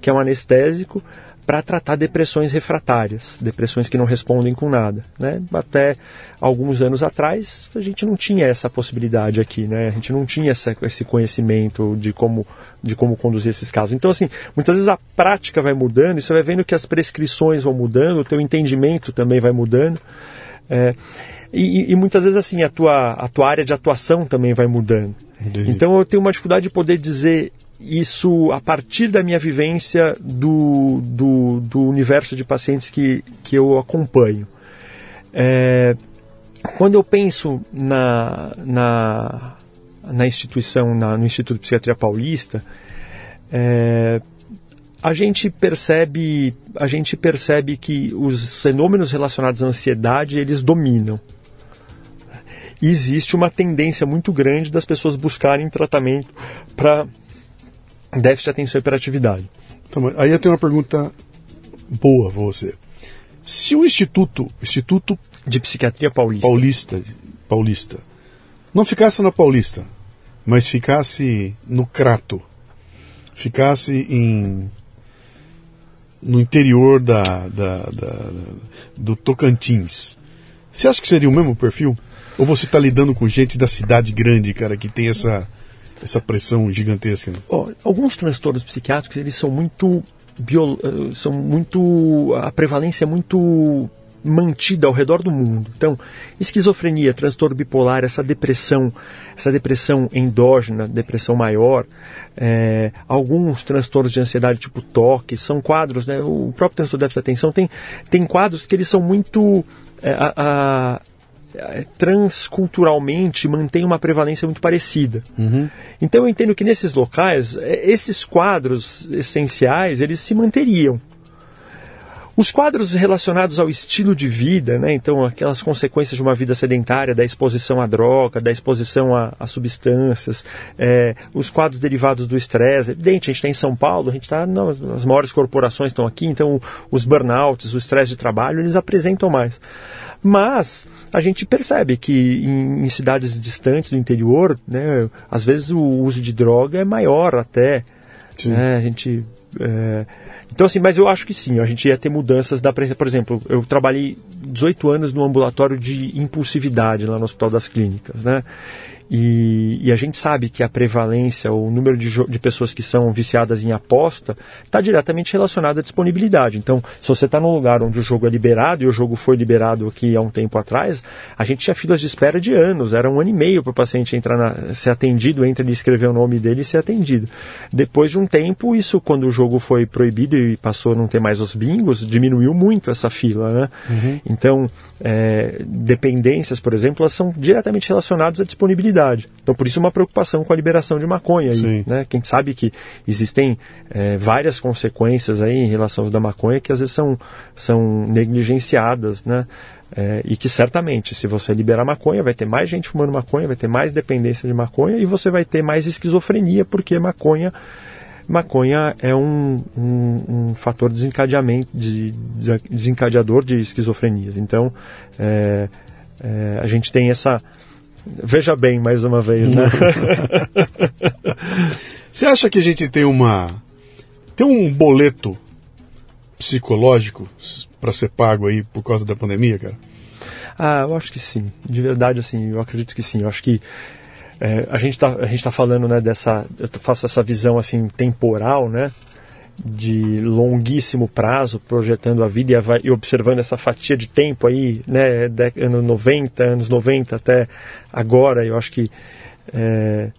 que é um anestésico para tratar depressões refratárias, depressões que não respondem com nada. Né? Até alguns anos atrás, a gente não tinha essa possibilidade aqui, né? a gente não tinha essa, esse conhecimento de como, de como conduzir esses casos. Então, assim, muitas vezes a prática vai mudando e você vai vendo que as prescrições vão mudando, o teu entendimento também vai mudando. É, e, e, muitas vezes assim a tua, a tua área de atuação também vai mudando. Entendi. Então eu tenho uma dificuldade de poder dizer isso a partir da minha vivência do, do, do universo de pacientes que, que eu acompanho. É, quando eu penso na, na, na instituição, na, no Instituto de Psiquiatria Paulista, é, a gente percebe a gente percebe que os fenômenos relacionados à ansiedade eles dominam existe uma tendência muito grande das pessoas buscarem tratamento para déficit de atenção e hiperatividade. Então, aí eu tenho uma pergunta boa para você. Se o Instituto, Instituto De psiquiatria paulista. Paulista, paulista. Não ficasse na Paulista, mas ficasse no Crato, ficasse em no interior da, da, da, do Tocantins, você acha que seria o mesmo perfil? Ou você está lidando com gente da cidade grande, cara, que tem essa, essa pressão gigantesca? Oh, alguns transtornos psiquiátricos, eles são muito... Bio, eh, são muito... a prevalência é muito mantida ao redor do mundo. Então, esquizofrenia, transtorno bipolar, essa depressão, essa depressão endógena, depressão maior, é, alguns transtornos de ansiedade tipo toque, são quadros, né, o próprio transtorno de atenção tem, tem quadros que eles são muito é, a, a, transculturalmente mantém uma prevalência muito parecida. Uhum. Então eu entendo que nesses locais, é, esses quadros essenciais, eles se manteriam. Os quadros relacionados ao estilo de vida, né, então aquelas consequências de uma vida sedentária, da exposição à droga, da exposição a, a substâncias, é, os quadros derivados do estresse, evidente, a gente está em São Paulo, a gente está, as maiores corporações estão aqui, então os burnouts, o estresse de trabalho, eles apresentam mais. Mas a gente percebe que em, em, cidades distantes do interior, né, às vezes o uso de droga é maior até. Né, a gente é, então, assim, mas eu acho que sim, a gente ia ter mudanças da presença. Por exemplo, eu trabalhei 18 anos no ambulatório de impulsividade lá no Hospital das Clínicas, né? E, e, a gente sabe que a prevalência, o número de, de pessoas que são viciadas em aposta, está diretamente relacionado à disponibilidade. Então, se você está num lugar onde o jogo é liberado, e o jogo foi liberado aqui há um tempo atrás, a gente tinha filas de espera de anos, era um ano e meio para o paciente entrar na, ser atendido, entre ele escrever o nome dele e ser atendido. Depois de um tempo, isso, quando o jogo foi proibido e passou a não ter mais os bingos, diminuiu muito essa fila. Né? Uhum. Então, é, dependências, por exemplo, elas são diretamente relacionadas à disponibilidade. Então, por isso, uma preocupação com a liberação de maconha. Aí, né? Quem sabe que existem é, várias consequências aí em relação da maconha que às vezes são, são negligenciadas, né? É, e que certamente, se você liberar maconha, vai ter mais gente fumando maconha, vai ter mais dependência de maconha e você vai ter mais esquizofrenia, porque maconha maconha é um, um, um fator desencadeamento, de, de, desencadeador de esquizofrenias. Então, é, é, a gente tem essa. Veja bem, mais uma vez, né? <laughs> Você acha que a gente tem uma. tem um boleto psicológico para ser pago aí por causa da pandemia, cara? Ah, eu acho que sim. De verdade, assim, eu acredito que sim. Eu acho que é, a gente está tá falando né, dessa. Eu faço essa visão assim temporal, né? De longuíssimo prazo, projetando a vida e, e, observando essa fatia de tempo aí, né, de, anos 90, anos 90 até agora, eu acho que é,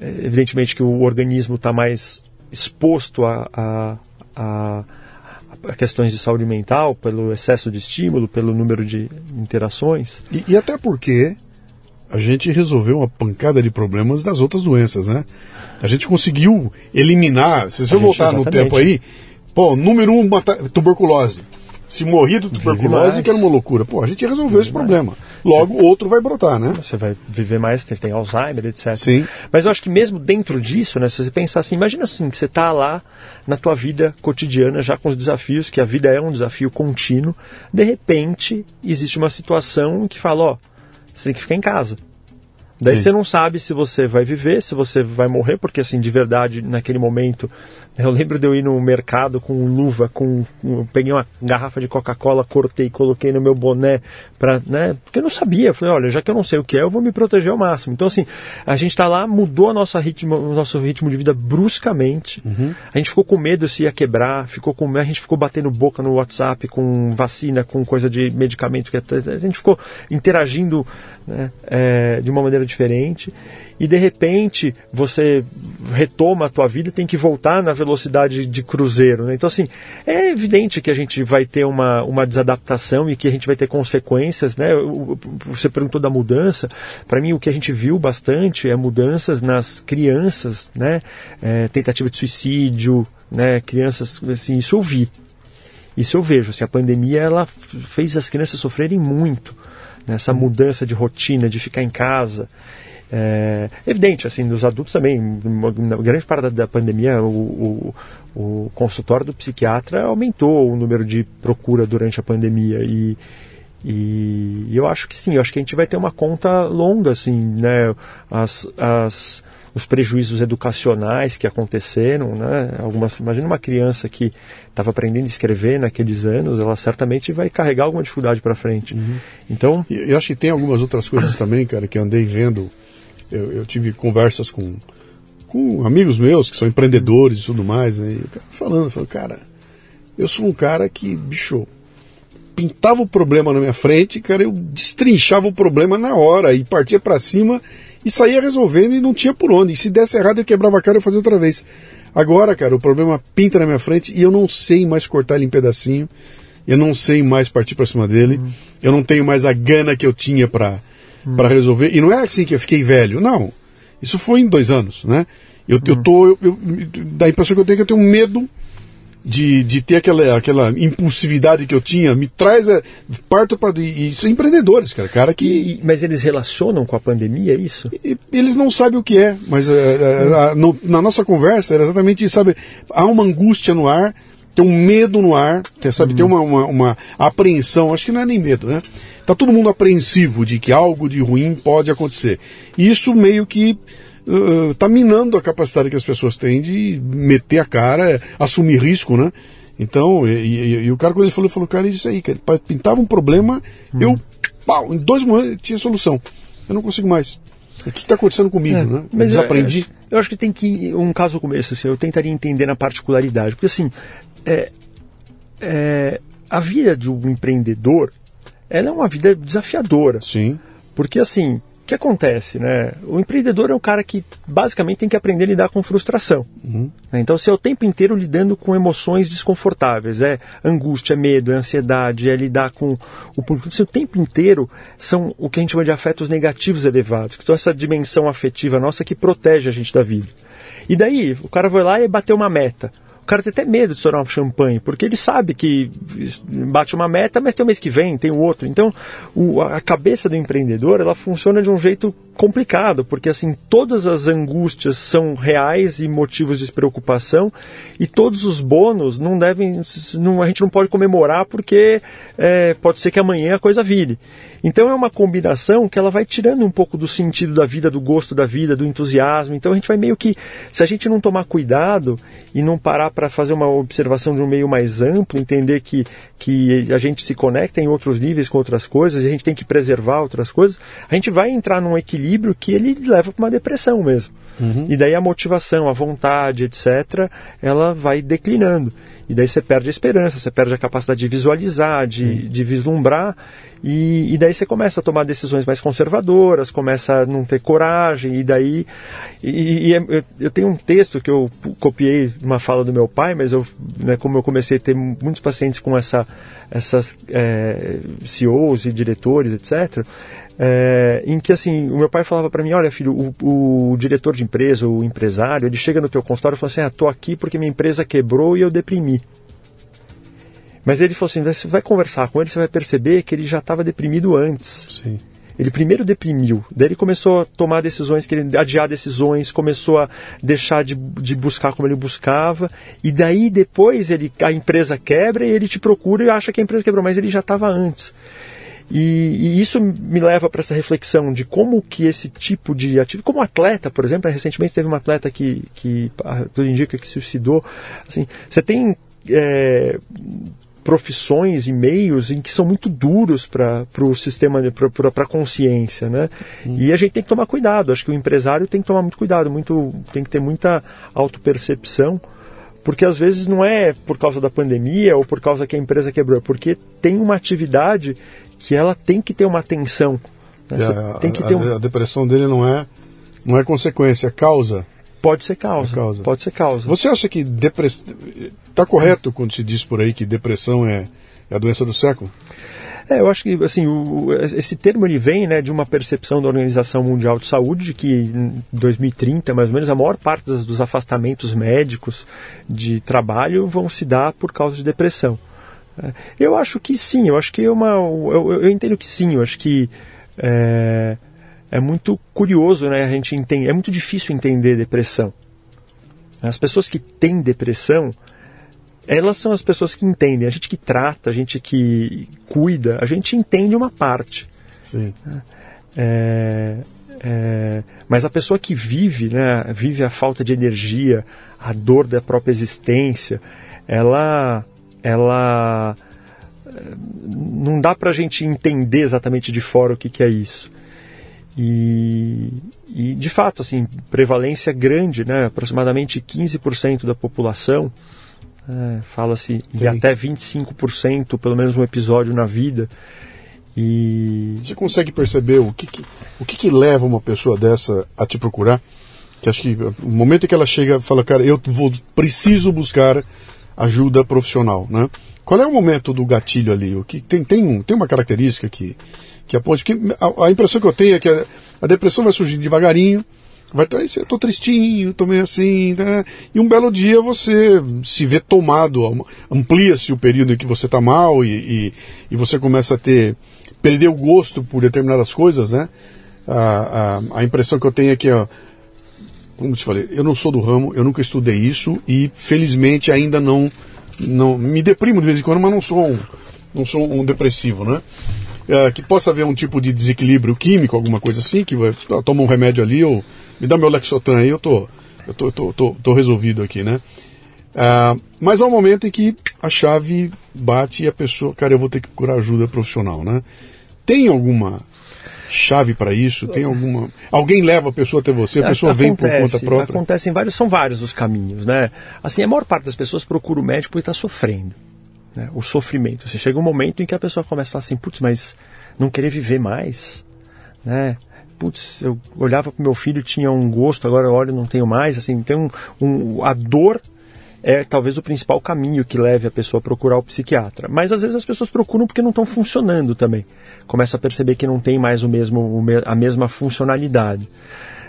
evidentemente que o organismo está mais exposto a, a, a, a, questões de saúde mental pelo excesso de estímulo, pelo número de interações. E, e até porque a gente resolveu uma pancada de problemas das outras doenças, né? A gente conseguiu eliminar, se você voltar no tempo aí, pô, número um, tuberculose. Se morria de tuberculose, que era uma loucura. Pô, a gente resolveu Vive esse mais. problema. Logo, você... outro vai brotar, né? Você vai viver mais, tem Alzheimer, etc. Sim. Mas eu acho que mesmo dentro disso, né, se você pensar assim, imagina assim, que você está lá na tua vida cotidiana, já com os desafios, que a vida é um desafio contínuo, de repente existe uma situação que fala, ó, você tem que ficar em casa. Daí Sim. você não sabe se você vai viver, se você vai morrer, porque assim, de verdade, naquele momento eu lembro de eu ir no mercado com luva, com, com peguei uma garrafa de Coca-Cola, cortei, coloquei no meu boné para, né? Porque eu não sabia. Eu falei, olha, já que eu não sei o que é, eu vou me proteger ao máximo. Então assim, a gente está lá, mudou a nossa ritmo, o nosso ritmo de vida bruscamente. Uhum. A gente ficou com medo se ia quebrar, ficou com a gente ficou batendo boca no WhatsApp com vacina, com coisa de medicamento que a gente ficou interagindo né, é, de uma maneira diferente e de repente você retoma a tua vida tem que voltar na velocidade de cruzeiro. Né? Então, assim, é evidente que a gente vai ter uma, uma desadaptação e que a gente vai ter consequências. Né? Você perguntou da mudança. Para mim, o que a gente viu bastante é mudanças nas crianças, né? É, tentativa de suicídio, né? crianças, assim, isso eu vi. Isso eu vejo. Assim, a pandemia ela fez as crianças sofrerem muito. Né? mudança de rotina, de ficar em casa. É evidente, assim, nos adultos também, na grande parte da pandemia, o, o, o, consultório do psiquiatra aumentou o número de procura durante a pandemia e, E eu acho que sim, eu acho que a gente vai ter uma conta longa, assim, né? As, as, os prejuízos educacionais que aconteceram, né? Algumas, imagina uma criança que estava aprendendo a escrever naqueles anos, ela certamente vai carregar alguma dificuldade para frente. Uhum. Então, eu acho que tem algumas outras coisas também, cara, que andei vendo. Eu, eu, tive conversas com, com amigos meus que são empreendedores e tudo mais, né? E o cara falando, falando, cara, eu sou um cara que, bicho, pintava o problema na minha frente, cara, eu destrinchava o problema na hora e partia para cima e saía resolvendo e não tinha por onde. E se desse errado, eu quebrava a cara e fazia outra vez. Agora, cara, o problema pinta na minha frente e eu não sei mais cortar ele em pedacinho. Eu não sei mais partir para cima dele. Uhum. Eu não tenho mais a gana que eu tinha para uhum. Resolver. E não é assim que eu fiquei velho, não. Isso foi em dois anos, né? Eu, uhum. eu tô. Eu, eu, dá a impressão que eu tenho que eu tenho medo de, de ter aquela, aquela impulsividade que eu tinha, me traz. É, parto para. E, e são empreendedores, cara. cara que, e, mas eles relacionam com a pandemia, é isso? E, eles não sabem o que é, mas é, é, no, na nossa conversa era exatamente isso, sabe? Há uma angústia no ar, tem um medo no ar, tem, sabe? Tem uma, uma, uma apreensão, acho que não é nem medo, né? Tá todo mundo apreensivo de que algo de ruim pode acontecer. E isso meio que está uh, minando a capacidade que as pessoas têm de meter a cara, assumir risco, né? Então, e, e, e o cara, quando ele falou, falou, cara, isso aí, ele pintava um problema, hum. eu, pau, em dois momentos tinha solução. Eu não consigo mais. O que está acontecendo comigo, é, né? Mas desaprendi. Eu, eu, acho que tem que um caso como esse, assim, eu tentaria entender na particularidade, porque assim, é, é, a vida de um empreendedor, ela é uma vida desafiadora. Sim. Porque assim, que acontece, né? O empreendedor é um cara que basicamente tem que aprender a lidar com frustração. Uhum. Né? Então, você é o tempo inteiro lidando com emoções desconfortáveis, é angústia, é medo, é ansiedade, é lidar com o público. Você, o tempo inteiro são o que a gente chama de afetos negativos elevados, que são essa dimensão afetiva nossa que protege a gente da vida. E daí, o cara vai lá e bateu uma meta. O cara tem até medo de estourar um champanhe, porque ele sabe que bate uma meta, mas tem o mês que vem, tem o outro. Então, o, a cabeça do empreendedor, ela funciona de um jeito complicado, porque assim, todas as angústias são reais e motivos de preocupação, e todos os bônus não devem, não, a gente não pode comemorar porque é, pode ser que amanhã a coisa vire. Então é uma combinação que ela vai tirando um pouco do sentido da vida, do gosto da vida, do entusiasmo. Então a gente vai meio que, se a gente não tomar cuidado e não parar para fazer uma observação de um meio mais amplo, entender que, que a gente se conecta em outros níveis com outras coisas e a gente tem que preservar outras coisas, a gente vai entrar num equilíbrio que ele leva para uma depressão mesmo. Uhum. E daí a motivação, a vontade, etc., ela vai declinando. E daí você perde a esperança, você perde a capacidade de visualizar, de, de vislumbrar, e, e, daí você começa a tomar decisões mais conservadoras, começa a não ter coragem, e daí. E, e é, eu, eu, tenho um texto que eu copiei uma fala do meu pai, mas eu, né, como eu comecei a ter muitos pacientes com essa, essas é, CEOs e diretores, etc., é, em que assim, o meu pai falava para mim, olha filho, o, o, diretor de empresa, o empresário, ele chega no teu consultório e fala assim, ah, tô aqui porque minha empresa quebrou e eu deprimi. Mas ele falou assim, você vai conversar com ele, você vai perceber que ele já estava deprimido antes. Sim. Ele primeiro deprimiu, daí ele começou a tomar decisões, querendo adiar decisões, começou a deixar de, de buscar como ele buscava, e daí depois ele, a empresa quebra e ele te procura e acha que a empresa quebrou, mas ele já estava antes. E, e, isso me leva para essa reflexão de como que esse tipo de atividade, como atleta, por exemplo, recentemente teve uma atleta que, que tudo indica que se suicidou. Assim, você tem é, profissões e meios em que são muito duros para o sistema, para a consciência, né? Hum. E a gente tem que tomar cuidado. Acho que o empresário tem que tomar muito cuidado, muito, tem que ter muita autopercepção porque às vezes não é por causa da pandemia ou por causa que a empresa quebrou, é porque tem uma atividade que ela tem que ter uma atenção. Né? É, tem que ter um... a, depressão dele não é, não é consequência, é causa. Pode ser causa, é causa. Pode ser causa. Você acha que depressão. Está correto quando se diz por aí que depressão é, é a doença do século? É, eu acho que assim, o, esse termo ele vem né, de uma percepção da Organização Mundial de Saúde de que em 2030, mais ou menos, a maior parte dos afastamentos médicos de trabalho vão se dar por causa de depressão. É, eu acho que sim, eu acho que é uma. Eu, eu entendo que sim, eu acho que é, é muito curioso, né? A gente entende, é muito difícil entender depressão. As pessoas que têm depressão, elas são as pessoas que entendem. A gente que trata, a gente que cuida, a gente entende uma parte. Sim. É, é, mas a pessoa que vive, né, vive a falta de energia, a dor da própria existência, ela, ela não dá para a gente entender exatamente de fora o que, que é isso. E, e, de fato, assim, prevalência grande, né, aproximadamente 15% da população, é, fala-se de até 25%, pelo menos um episódio na vida. E... Você consegue perceber o que, que o que, que, leva uma pessoa dessa a te procurar? Que acho que o momento em que ela chega fala, cara, eu vou, preciso buscar ajuda profissional, né? Qual é o momento do gatilho ali? O que tem, tem, um, tem uma característica que, que aponte. Que a, a, impressão que eu tenho é que a, a depressão vai surgir devagarinho, vai estar, eu tô tristinho, tô meio assim, né? e um belo dia você se vê tomado, amplia-se o período em que você está mal e, e, e, você começa a ter, perder o gosto por determinadas coisas, né? A, a, a impressão que eu tenho é que, ó, como te falei, eu não sou do ramo, eu nunca estudei isso e felizmente ainda não não me deprimo de vez em quando, mas não sou um, não sou um depressivo, né? É, que possa haver um tipo de desequilíbrio químico, alguma coisa assim, que vai, toma um remédio ali, ou me dá meu Lexotan aí, eu tô, eu tô, tô, tô, tô resolvido aqui, né? É, mas há um momento em que a chave bate e a pessoa, cara, eu vou ter que procurar ajuda profissional, né? Tem alguma chave para isso? Tem alguma. Alguém leva a pessoa até você, a pessoa acontece, vem por conta própria? Acontecem vários, são vários os caminhos, né? Assim, a maior parte das pessoas procura o médico porque está sofrendo. Né? O sofrimento. Você chega um momento em que a pessoa começa a falar assim, putz, mas não querer viver mais, né? Putz, eu olhava para meu filho tinha um gosto, agora eu olho não tenho mais. Assim, tem um, a dor é talvez o principal caminho que leve a pessoa a procurar o psiquiatra. Mas às vezes as pessoas procuram porque não estão funcionando também. Começa a perceber que não tem mais o mesmo, a mesma funcionalidade.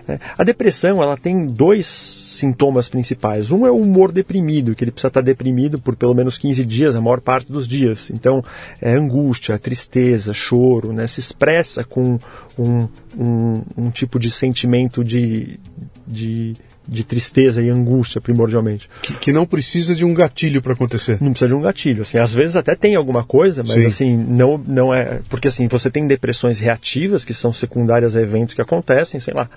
É, a depressão ela tem dois sintomas principais. Um é o humor deprimido, que ele precisa estar deprimido por pelo menos 15 dias, a maior parte dos dias. Então, é angústia, tristeza, choro, né? se expressa com um, um, um tipo de sentimento de, de de tristeza e angústia primordialmente. Que, que não precisa de um gatilho para acontecer. Não precisa de um gatilho, assim, às vezes até tem alguma coisa, mas Sim. assim, não não é, porque assim, você tem depressões reativas que são secundárias a eventos que acontecem, sei lá,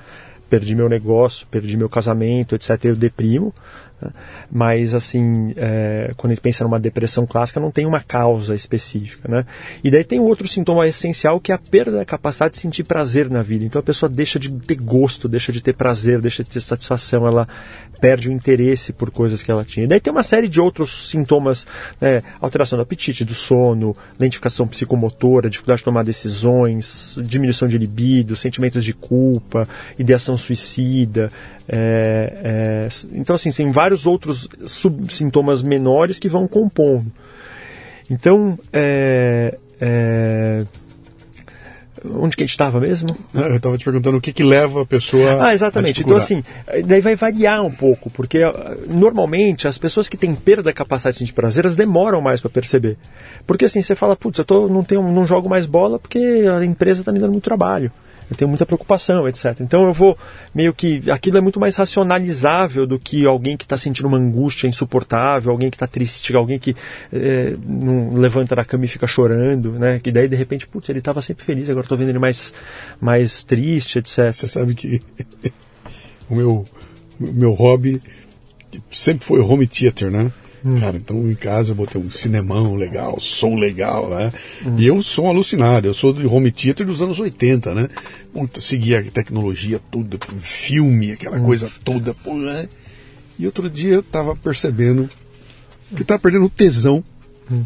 perdi meu negócio, perdi meu casamento, etc, eu deprimo. Mas, assim, é, quando a gente pensa numa depressão clássica, não tem uma causa específica. Né? E daí tem um outro sintoma essencial que é a perda da capacidade de sentir prazer na vida. Então a pessoa deixa de ter gosto, deixa de ter prazer, deixa de ter satisfação, ela perde o interesse por coisas que ela tinha. E daí tem uma série de outros sintomas, né? alteração do apetite, do sono, lentificação psicomotora, dificuldade de tomar decisões, diminuição de libido, sentimentos de culpa, ideação suicida. É, é, então, assim, tem vários outros sintomas menores que vão compondo. Então, é, é Onde que a gente estava mesmo? Eu estava te perguntando o que, que leva a pessoa. Ah, exatamente. então, assim, daí vai variar um pouco, porque ah, normalmente as pessoas que têm perda da capacidade de prazer, elas demoram mais para perceber. Porque assim, você fala, putz, eu tô, não, tenho, não jogo mais bola porque a empresa está me dando muito trabalho eu tenho muita preocupação, etc. Então eu vou meio que. Aquilo é muito mais racionalizável do que alguém que está sentindo uma angústia insuportável, alguém que está triste, alguém que é, não levanta da cama e fica chorando, né? Que daí de repente, putz, ele estava sempre feliz, agora estou vendo ele mais, mais triste, etc. Você sabe que <laughs> o meu, meu hobby sempre foi home theater, né? Hum. Cara, então em casa eu vou ter um cinemão legal, som legal, né? Hum. E eu sou alucinado, eu sou do home theater dos anos 80, né? Puta, seguia a tecnologia toda, filme, aquela hum. coisa toda, pô, né? E outro dia eu tava percebendo que tava perdendo o tesão hum.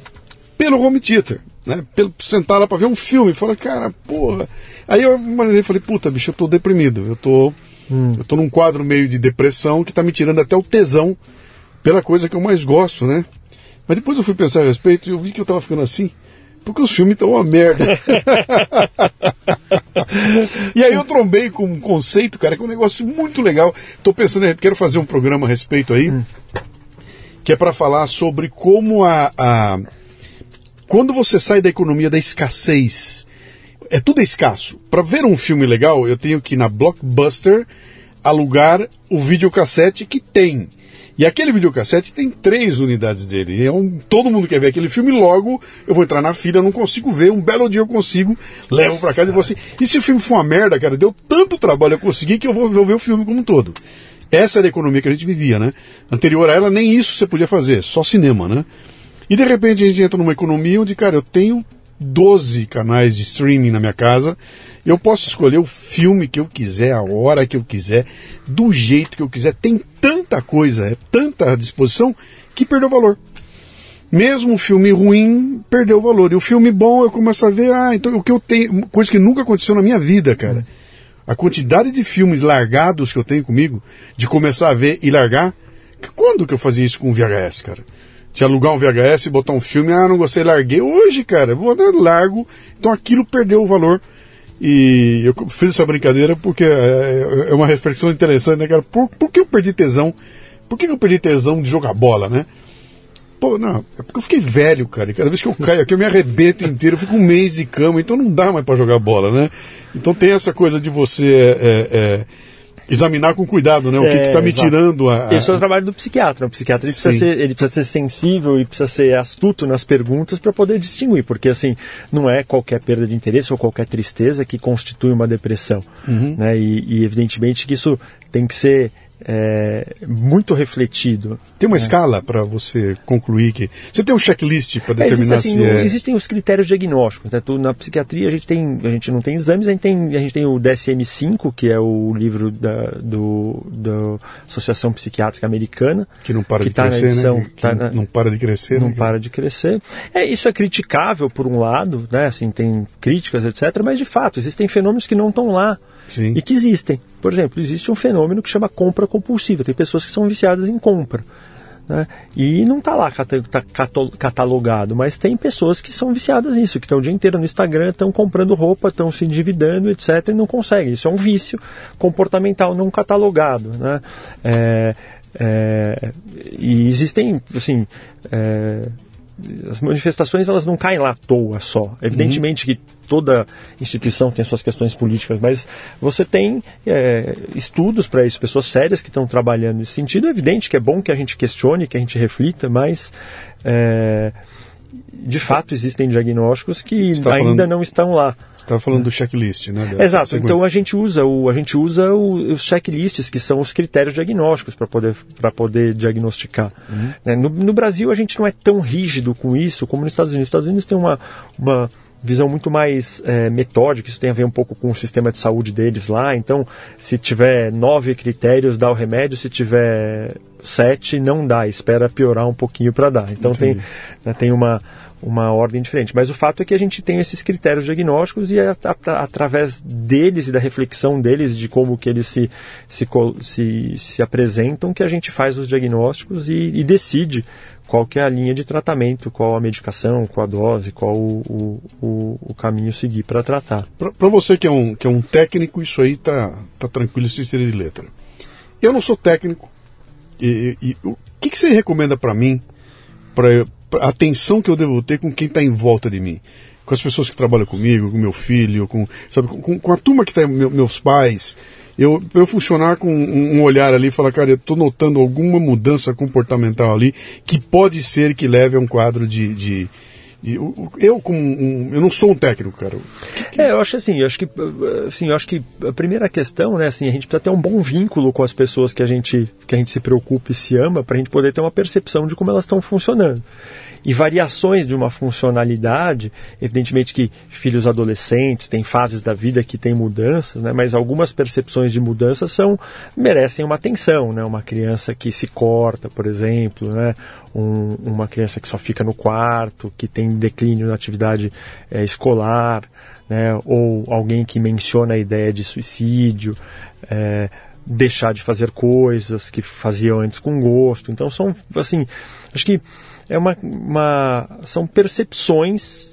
pelo home theater, né? Pelo sentar lá pra ver um filme, falar, cara, porra. Aí eu falei, puta, bicho, eu tô deprimido, eu tô. Hum. Eu tô num quadro meio de depressão que tá me tirando até o tesão pela coisa que eu mais gosto, né? Mas depois eu fui pensar a respeito e eu vi que eu tava ficando assim, porque os filmes estão uma merda. <laughs> e aí eu trombei com um conceito, cara, que é um negócio muito legal. Tô pensando, quero fazer um programa a respeito aí, hum. que é para falar sobre como a, a. Quando você sai da economia da escassez, é tudo escasso. Para ver um filme legal, eu tenho que ir na Blockbuster alugar o videocassete que tem. E aquele videocassete tem três unidades dele. É um, todo mundo quer ver aquele filme, logo eu vou entrar na fila, não consigo ver. Um belo dia eu consigo, levo para casa e vou assim. E se o filme for uma merda, cara, deu tanto trabalho eu consegui que eu vou, vou ver o filme como um todo. Essa era a economia que a gente vivia, né? Anterior a ela, nem isso você podia fazer, só cinema, né? E de repente a gente entra numa economia onde, cara, eu tenho 12 canais de streaming na minha casa. Eu posso escolher o filme que eu quiser, a hora que eu quiser, do jeito que eu quiser. Tem tanta coisa, é tanta disposição que perdeu valor. Mesmo um filme ruim perdeu valor. E o filme bom eu começo a ver, ah, então o que eu tenho, coisa que nunca aconteceu na minha vida, cara. A quantidade de filmes largados que eu tenho comigo, de começar a ver e largar. Quando que eu fazia isso com o VHS, cara? De alugar um VHS botar um filme, ah, não gostei, larguei. Hoje, cara, vou dar largo. Então aquilo perdeu o valor. E eu fiz essa brincadeira porque é, é, é uma reflexão interessante, né, cara? Por, por que eu perdi tesão? Por que eu perdi tesão de jogar bola, né? Pô, não, é porque eu fiquei velho, cara. E cada vez que eu caio aqui, eu me arrebento inteiro, eu fico um mês de cama, então não dá mais para jogar bola, né? Então tem essa coisa de você. É, é, examinar com cuidado, né? O que está me exato. tirando a, a... Esse é o trabalho do psiquiatra. O psiquiatra ele precisa, ser, ele precisa ser sensível e precisa ser astuto nas perguntas para poder distinguir, porque assim, não é qualquer perda de interesse ou qualquer tristeza que constitui uma depressão. Uhum. Né? E, e evidentemente que isso tem que ser é, muito refletido. Tem uma né? escala para você concluir que. Você tem um checklist para é, determinar existe, assim, se é... Existem os critérios diagnósticos. Né? Na psiquiatria a gente, tem, a gente não tem exames, a gente tem, a gente tem o DSM-5, que é o livro da do, da Associação Psiquiátrica Americana. Que não para de tá crescer, edição, né? Que tá na, não para de crescer. Não né? para de crescer. É, isso é criticável por um lado, né? assim, tem críticas, etc. Mas de fato, existem fenômenos que não estão lá. Sim. e que existem. Por exemplo, existe um fenômeno que chama compra compulsiva. Tem pessoas que são viciadas em compra. Né? E não está lá tá catalogado, mas tem pessoas que são viciadas nisso, que estão o dia inteiro no Instagram, estão comprando roupa, estão se endividando, etc., e não conseguem. Isso é um vício comportamental não catalogado. Né? É, é, e existem, assim, é, as manifestações elas não caem lá à toa só. Evidentemente uhum. que toda instituição tem suas questões políticas, mas você tem é, estudos para isso, pessoas sérias que estão trabalhando nesse sentido. É evidente que é bom que a gente questione, que a gente reflita, mas é, de fato existem diagnósticos que ainda falando, não estão lá. Você estava falando do checklist, né? Exato. Sequência. Então a gente usa o a gente usa o, os checklists que são os critérios diagnósticos para poder para poder diagnosticar. Uhum. Né? No, no, Brasil a gente não é tão rígido com isso como nos Estados Unidos. Nos Estados Unidos tem uma, uma visão muito mais é, metódica, isso tem a ver um pouco com o sistema de saúde deles lá. Então, se tiver nove critérios, dá o remédio, se tiver sete, não dá, espera piorar um pouquinho para dar. Então, tem, né, tem uma, uma ordem diferente. Mas o fato é que a gente tem esses critérios diagnósticos e é através deles e da reflexão deles de como que eles se, se, se, se apresentam que a gente faz os diagnósticos e, e decide qual que é a linha de tratamento, qual a medicação, qual a dose, qual o, o, o caminho seguir para tratar. Para você que é, um, que é um técnico, isso aí tá, tá tranquilo, isso seria de letra. Eu não sou técnico. E, e, e o que, que você recomenda para mim, para a atenção que eu devo ter com quem está em volta de mim? Com as pessoas que trabalham comigo, com meu filho, com, sabe, com, com a turma que está, meus pais, eu, eu funcionar com um olhar ali e falar, cara, eu estou notando alguma mudança comportamental ali que pode ser que leve a um quadro de, de eu como um, eu não sou um técnico, cara. É, eu acho assim, eu acho que assim, eu acho que a primeira questão, né, assim, a gente precisa ter um bom vínculo com as pessoas que a gente que a gente se preocupa e se ama para a gente poder ter uma percepção de como elas estão funcionando e variações de uma funcionalidade. Evidentemente que filhos adolescentes têm fases da vida que têm mudanças, né? mas algumas percepções de mudança são merecem uma atenção. Né? Uma criança que se corta, por exemplo, né? Um, uma criança que só fica no quarto, que tem declínio na atividade é, escolar, né? ou alguém que menciona a ideia de suicídio. É, deixar de fazer coisas que faziam antes com gosto. Então são assim, acho que é uma, uma, são percepções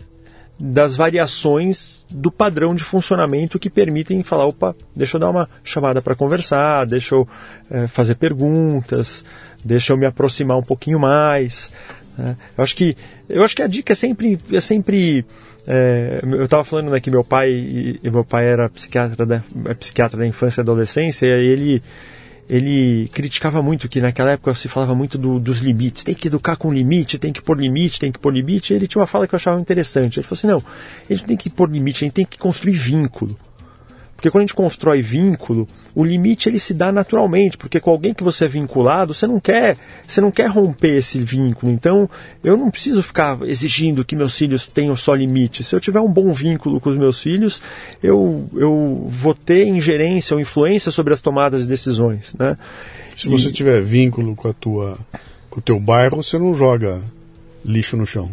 das variações do padrão de funcionamento que permitem falar, opa, deixa eu dar uma chamada para conversar, deixa eu é, fazer perguntas, deixa eu me aproximar um pouquinho mais. Né? Eu acho que eu acho que a dica é sempre é sempre é, eu estava falando né, que meu pai meu pai era psiquiatra da, é psiquiatra da infância e adolescência e ele ele criticava muito que naquela época se falava muito do, dos limites. Tem que educar com limite, tem que pôr limite, tem que pôr limite. Ele tinha uma fala que eu achava interessante. Ele falou assim: não, a gente tem que pôr limite, a gente tem que construir vínculo. Porque quando a gente constrói vínculo, o limite ele se dá naturalmente, porque com alguém que você é vinculado, você não quer, você não quer romper esse vínculo. Então, eu não preciso ficar exigindo que meus filhos tenham só limite. Se eu tiver um bom vínculo com os meus filhos, eu, eu vou ter ingerência ou influência sobre as tomadas de decisões, né? Se e... você tiver vínculo com a tua com o teu bairro, você não joga lixo no chão.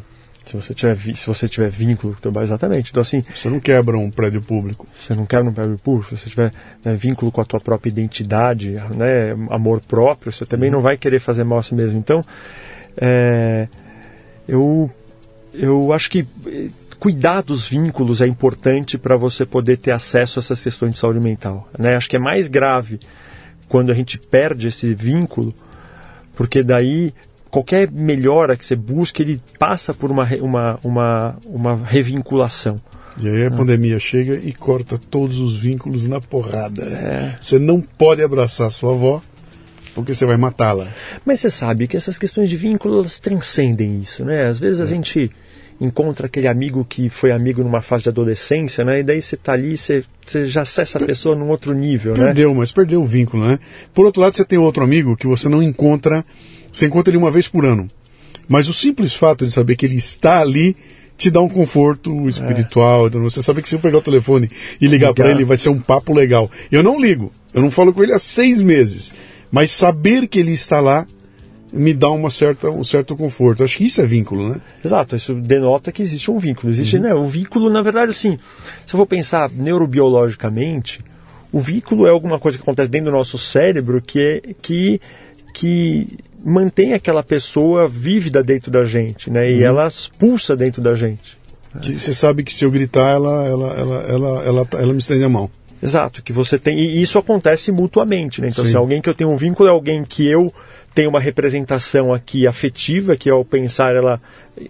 Se você tiver, se você tiver vínculo com o teu bairro, exatamente. Então, assim. Você não quebra um prédio público. Você não quebra um prédio público. Se você tiver né, vínculo com a tua própria identidade, né, amor próprio, você também uhum. não vai querer fazer mal a si mesmo. Então, é, eu, eu acho que eh, cuidar dos vínculos é importante para você poder ter acesso a essas questões de saúde mental. Né? Acho que é mais grave quando a gente perde esse vínculo, porque daí qualquer melhora que você busque, ele passa por uma, uma, uma, uma revinculação. E aí a ah. pandemia chega e corta todos os vínculos na porrada. É. Você não pode abraçar sua avó porque você vai matá-la. Mas você sabe que essas questões de vínculos transcendem isso, né? Às vezes a é. gente encontra aquele amigo que foi amigo numa fase de adolescência, né? E daí você tá ali, você, você já acessa a pessoa num outro nível, perdeu, né? Perdeu, mas perdeu o vínculo, né? Por outro lado, você tem outro amigo que você não encontra você encontra ele uma vez por ano. Mas o simples fato de saber que ele está ali te dá um conforto espiritual. É. Você sabe que se eu pegar o telefone e ligar para ele, vai ser um papo legal. Eu não ligo, eu não falo com ele há seis meses. Mas saber que ele está lá me dá uma certa, um certo conforto. Acho que isso é vínculo, né? Exato, isso denota que existe um vínculo. Existe, uhum. né? O vínculo, na verdade, assim, se eu for pensar neurobiologicamente, o vínculo é alguma coisa que acontece dentro do nosso cérebro que, é, que, que mantém aquela pessoa vívida dentro da gente, né? E uhum. ela expulsa dentro da gente. Você sabe que se eu gritar, ela, ela, ela, ela, ela, ela me estende a mão. Exato, que você tem. E isso acontece mutuamente, né? Então, se alguém que eu tenho um vínculo é alguém que eu tenho uma representação aqui afetiva, que ao pensar ela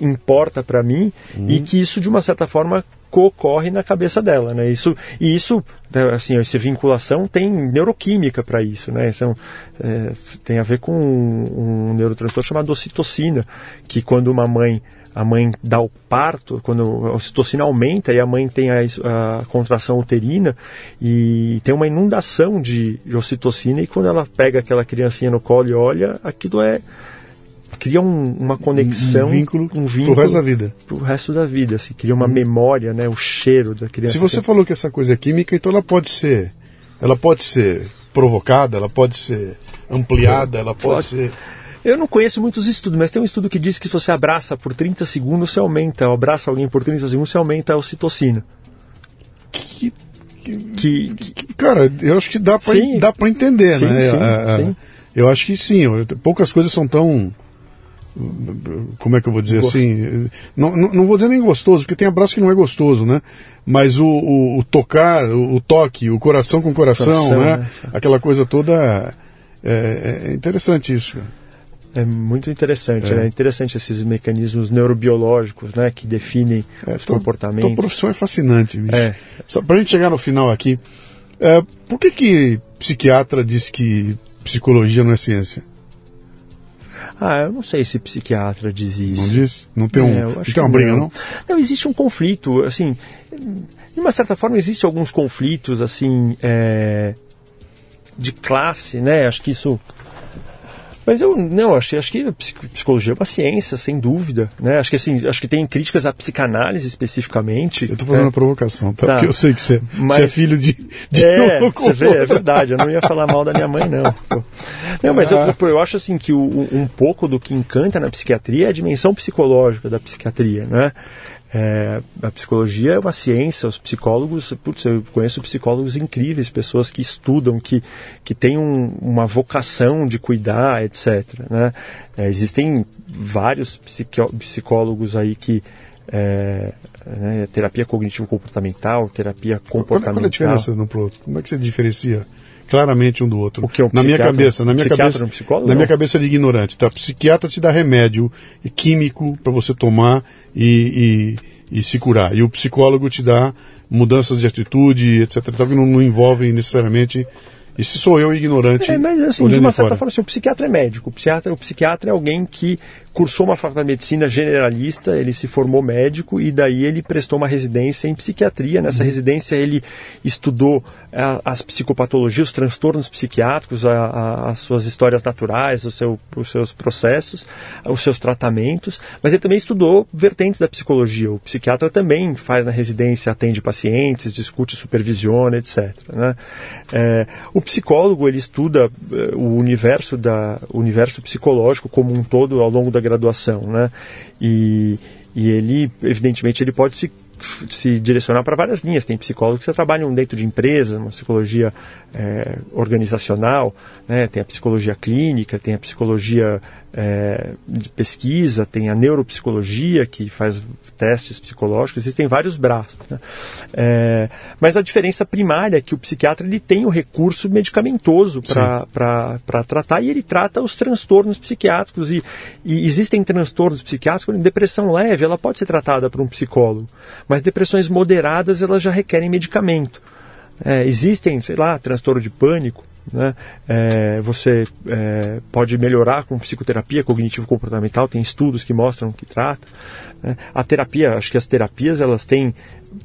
importa para mim, uhum. e que isso, de uma certa forma, ocorre na cabeça dela, né? Isso e isso, né, assim, essa vinculação tem neuroquímica para isso, né? Então, é, tem a ver com um, um neurotransmissor chamado ocitocina, que quando uma mãe a mãe dá o parto, quando a ocitocina aumenta e a mãe tem a, a contração uterina e tem uma inundação de, de ocitocina e quando ela pega aquela criancinha no colo e olha, aquilo é cria um, uma conexão, um vínculo, um vínculo pro resto da vida. Pro resto da vida, assim, cria uma hum. memória, né, o cheiro da criança. Se você falou que essa coisa é química, então ela pode ser, ela pode ser provocada, ela pode ser ampliada, ela pode, pode. ser eu não conheço muitos estudos, mas tem um estudo que diz que se você abraça por 30 segundos, você aumenta, abraça alguém por 30 segundos, você aumenta a ocitocina. Que, que, que cara, eu acho que dá para entender, sim, né? Sim, é, sim. Eu acho que sim, poucas coisas são tão como é que eu vou dizer Gosto. assim? Não, não, não, vou dizer nem gostoso, porque tem abraço que não é gostoso, né? Mas o, o, o tocar, o, o, toque, o coração com coração, coração né? né? Aquela coisa toda. É, é interessante isso. É muito interessante, é. é interessante esses mecanismos neurobiológicos, né, que definem é, os tô, comportamentos. A profissão é fascinante, bicho. É. Só pra gente chegar no final aqui, é, por que que psiquiatra diz que psicologia não é ciência? Ah, eu não sei se psiquiatra diz isso. Não diz? Não tem, um, é, não tem uma briga, não. não? Não, existe um conflito, assim, de uma certa forma existe alguns conflitos, assim, é, de classe, né? Acho que isso mas eu não, acho, acho que psicologia é uma ciência, sem dúvida. Né? Acho que assim, acho que tem críticas à psicanálise especificamente. Eu estou fazendo é. uma provocação, tá? tá? Porque eu sei que você, Mas, você é filho de, de É, você vê, é verdade, eu não ia falar mal da minha mãe, não. Não, mas ah. eu, eu acho assim que o, um pouco do que encanta na psiquiatria é a dimensão psicológica da psiquiatria, né? É, a psicologia é uma ciência, os psicólogos, putz, eu conheço psicólogos incríveis, pessoas que estudam, que, que têm um, uma vocação de cuidar, etc. Né? É, existem vários psicólogos aí que. É, né, terapia cognitivo-comportamental, terapia comportamental. Qual é a diferença de um para outro? Como é que você diferencia claramente um do outro. O que é um na minha cabeça, na minha cabeça, um psicólogo, na não? minha cabeça de ignorante, tá? Psiquiatra te dá remédio químico para você tomar e, e, e, se curar. E o psicólogo te dá mudanças de atitude, etc. Tá, que não, não envolvem necessariamente Esse sou eu ignorante. É, mas assim, de uma certa fora. forma, assim, o psiquiatra é médico. O psiquiatra, o psiquiatra é alguém que cursou uma faculdade de medicina generalista, ele se formou médico e daí ele prestou uma residência em psiquiatria. Nessa uhum. residência ele estudou a, as psicopatologias, os transtornos psiquiátricos, a, a, as suas histórias naturais, seu, os seus processos, os seus tratamentos, mas ele também estudou vertentes da psicologia. O psiquiatra também faz na residência, atende pacientes, discute, supervisiona, etc. Né? É, o psicólogo ele estuda é, o universo da o universo psicológico como um todo ao longo da graduação, né? E, e ele, evidentemente, ele pode se se direcionar para várias linhas. Tem psicólogos que trabalham dentro de empresas, uma psicologia é, organizacional, né? tem a psicologia clínica, tem a psicologia é, de pesquisa, tem a neuropsicologia que faz testes psicológicos, existem vários braços. Né? É, mas a diferença primária é que o psiquiatra ele tem o recurso medicamentoso para tratar e ele trata os transtornos psiquiátricos. E, e existem transtornos psiquiátricos, depressão leve, ela pode ser tratada por um psicólogo, mas depressões moderadas elas já requerem medicamento. É, existem, sei lá, transtorno de pânico, né? É, você é, pode melhorar com psicoterapia cognitivo-comportamental, tem estudos que mostram que trata. Né? A terapia, acho que as terapias elas têm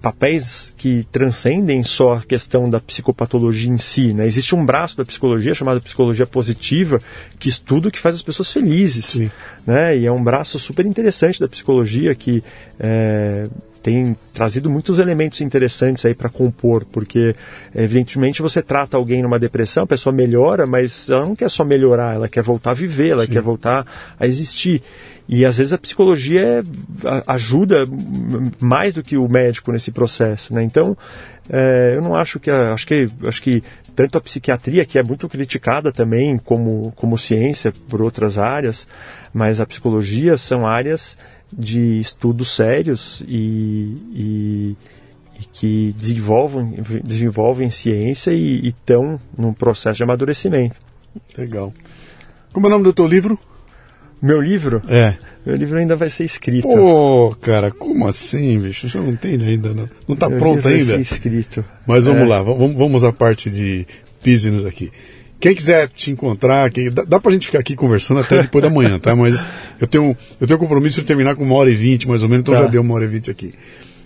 papéis que transcendem só a questão da psicopatologia em si. Né? Existe um braço da psicologia chamado psicologia positiva que estuda o que faz as pessoas felizes. Né? E é um braço super interessante da psicologia que é, tem trazido muitos elementos interessantes aí para compor, porque evidentemente você trata alguém numa depressão, a pessoa melhora, mas ela não quer só melhorar, ela quer voltar a viver, ela Sim. quer voltar a existir. E às vezes a psicologia é, ajuda mais do que o médico nesse processo, né? Então, é, eu não acho que acho que acho que tanto a psiquiatria que é muito criticada também como como ciência por outras áreas, mas a psicologia são áreas de estudos sérios e, e, e que desenvolvem, desenvolvem ciência e estão num processo de amadurecimento. Legal. Como é o nome do teu livro? Meu livro? É. Meu livro ainda vai ser escrito. Pô, cara, como assim, bicho? Você não tem ainda, não? Não está pronto ainda? Vai ser escrito. Mas vamos é. lá, vamos, vamos à parte de business aqui. Quem quiser te encontrar, quem, dá, dá pra gente ficar aqui conversando até depois da manhã, tá? Mas eu tenho, eu tenho compromisso de terminar com uma hora e vinte, mais ou menos, então tá. já deu uma hora e vinte aqui.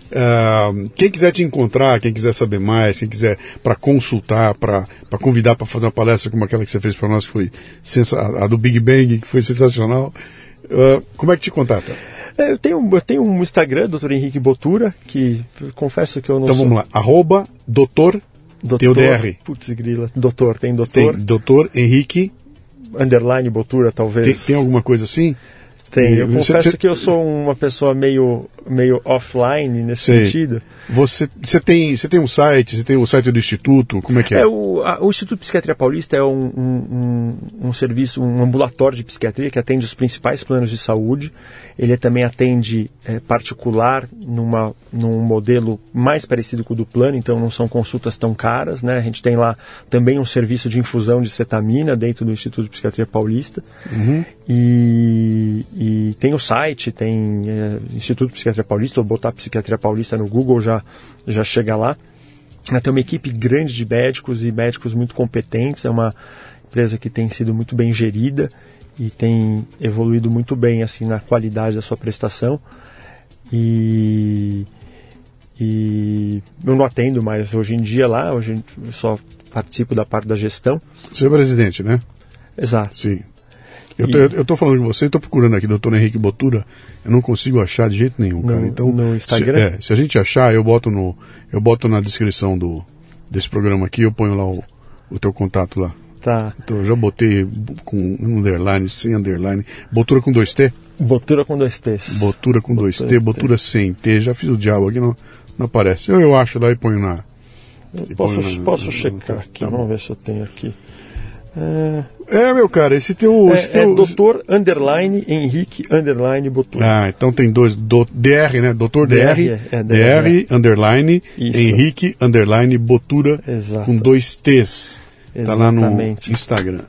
Uh, quem quiser te encontrar, quem quiser saber mais, quem quiser para consultar, para convidar para fazer uma palestra como aquela que você fez para nós, que foi a, a, do Big Bang, que foi sensacional, uh, como é que te contata? É, eu, tenho, eu tenho um Instagram, Dr. Henrique Botura, que confesso que eu não Então sou... vamos lá, arroba doutor Doutor, tem o DR. Putz, grila. Doutor, tem doutor. Tem doutor Henrique. Underline Botura, talvez. Tem, tem alguma coisa assim? Tem. Eu você, confesso que eu sou uma pessoa meio, meio offline nesse Sei. sentido. Você, você, tem, você tem um site, você tem o site do Instituto, como é que é? é o, a, o Instituto Psiquiatria Paulista é um, um, um, um, serviço, um ambulatório de psiquiatria que atende os principais planos de saúde. Ele também atende é, particular numa, num modelo mais parecido com o do plano, então não são consultas tão caras. Né? A gente tem lá também um serviço de infusão de cetamina dentro do Instituto de Psiquiatria Paulista. Uhum. E, e, tem o site, tem é, Instituto Psiquiatria Paulista, ou botar Psiquiatria Paulista no Google já, já chega lá. Tem uma equipe grande de médicos e médicos muito competentes, é uma empresa que tem sido muito bem gerida e tem evoluído muito bem assim na qualidade da sua prestação. E, e eu não atendo mais hoje em dia lá, hoje eu só participo da parte da gestão. Você é presidente, né? Exato. Sim. Eu estou falando com você, estou procurando aqui, doutor Henrique Botura, eu não consigo achar de jeito nenhum, cara. então, no Instagram? Se, é, se a gente achar, eu boto no, eu boto na descrição do desse programa aqui, eu ponho lá o, o teu contato lá. Tá. Então eu já botei com underline, sem underline. Botura com dois T? Botura com dois T's. Botura com dois T, botura sem T. Já fiz o diabo aqui, não, não aparece. Eu, eu acho lá e ponho na. Eu posso, ponho na, posso na, checar aqui, tá vamos ver se eu tenho aqui. É, é, meu cara, esse teu. É, esse teu... é doutor underline Henrique underline Botura. Ah, então tem dois. Do, DR, né? Doutor DR. DR, é, DR, DR underline Isso. Henrique underline Botura Exato. com dois T's. Exatamente. Tá lá no Instagram.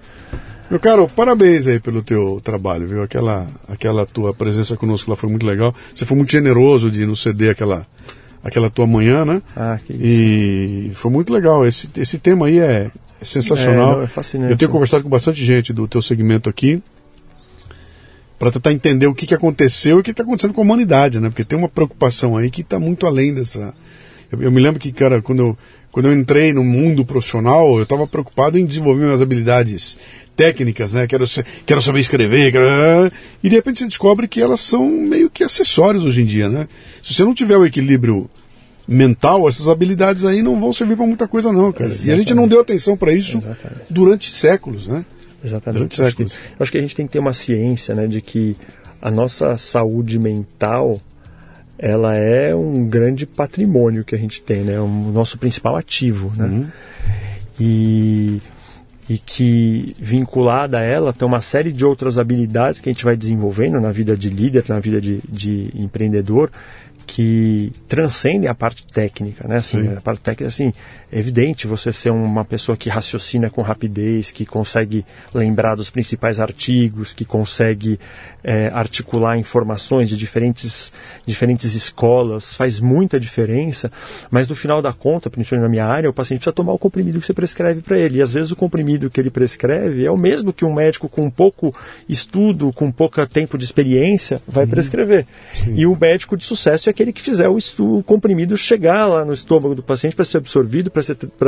Meu caro, parabéns aí pelo teu trabalho, viu? Aquela, aquela tua presença conosco lá foi muito legal. Você foi muito generoso de nos ceder aquela aquela tua manhã, né? Ah, que. E foi muito legal. Esse, esse tema aí é, é sensacional. É, é fascinante. Eu tenho conversado com bastante gente do teu segmento aqui para tentar entender o que, que aconteceu e o que está acontecendo com a humanidade, né? Porque tem uma preocupação aí que está muito além dessa. Eu, eu, me lembro que, cara, quando eu, quando eu entrei no mundo profissional, eu estava preocupado em desenvolver minhas habilidades técnicas, né? Quero, quero saber escrever, quero... e de repente você descobre que elas são meio que acessórios hoje em dia, né? Se você não tiver o equilíbrio mental, essas habilidades aí não vão servir para muita coisa não, cara. Exatamente. E a gente não deu atenção para isso Exatamente. durante séculos, né? Exatamente. Acho que, acho que a gente tem que ter uma ciência né, de que a nossa saúde mental ela é um grande patrimônio que a gente tem, né? O nosso principal ativo, né? Uhum. E, e que vinculada a ela tem uma série de outras habilidades que a gente vai desenvolvendo na vida de líder, na vida de, de empreendedor, que transcendem a parte técnica, né? Assim, a parte técnica, assim, evidente você ser uma pessoa que raciocina com rapidez, que consegue lembrar dos principais artigos, que consegue é, articular informações de diferentes, diferentes escolas, faz muita diferença, mas no final da conta, principalmente na minha área, o paciente precisa tomar o comprimido que você prescreve para ele. E às vezes o comprimido que ele prescreve é o mesmo que um médico com pouco estudo, com pouco tempo de experiência, vai uhum. prescrever. Sim. E o médico de sucesso é aquele que fizer o, o comprimido chegar lá no estômago do paciente para ser absorvido, para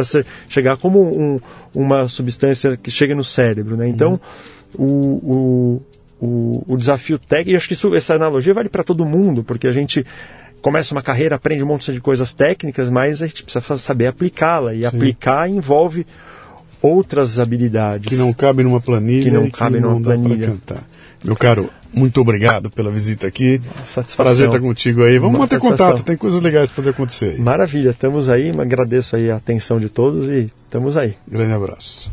ser, chegar como um, uma substância que chega no cérebro. Né? Então, uhum. o, o, o, o, desafio técnico, e acho que isso, essa analogia vale para todo mundo, porque a gente começa uma carreira, aprende um monte de coisas técnicas, mas a gente precisa saber aplicá-la. E Sim. aplicar envolve outras habilidades. Que não cabem numa planilha. Que não cabem numa planilha. Meu caro, muito obrigado pela visita aqui. Satisfação. Prazer estar contigo aí. Vamos Uma manter satisfação. contato, tem coisas legais para fazer acontecer aí. Maravilha, estamos aí, agradeço aí a atenção de todos e estamos aí. Grande abraço.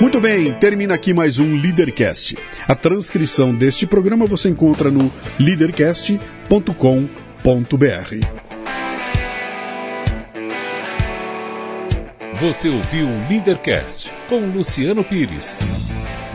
Muito bem, termina aqui mais um Leadercast. A transcrição deste programa você encontra no leadercast.com.br. Você ouviu o Leadercast com Luciano Pires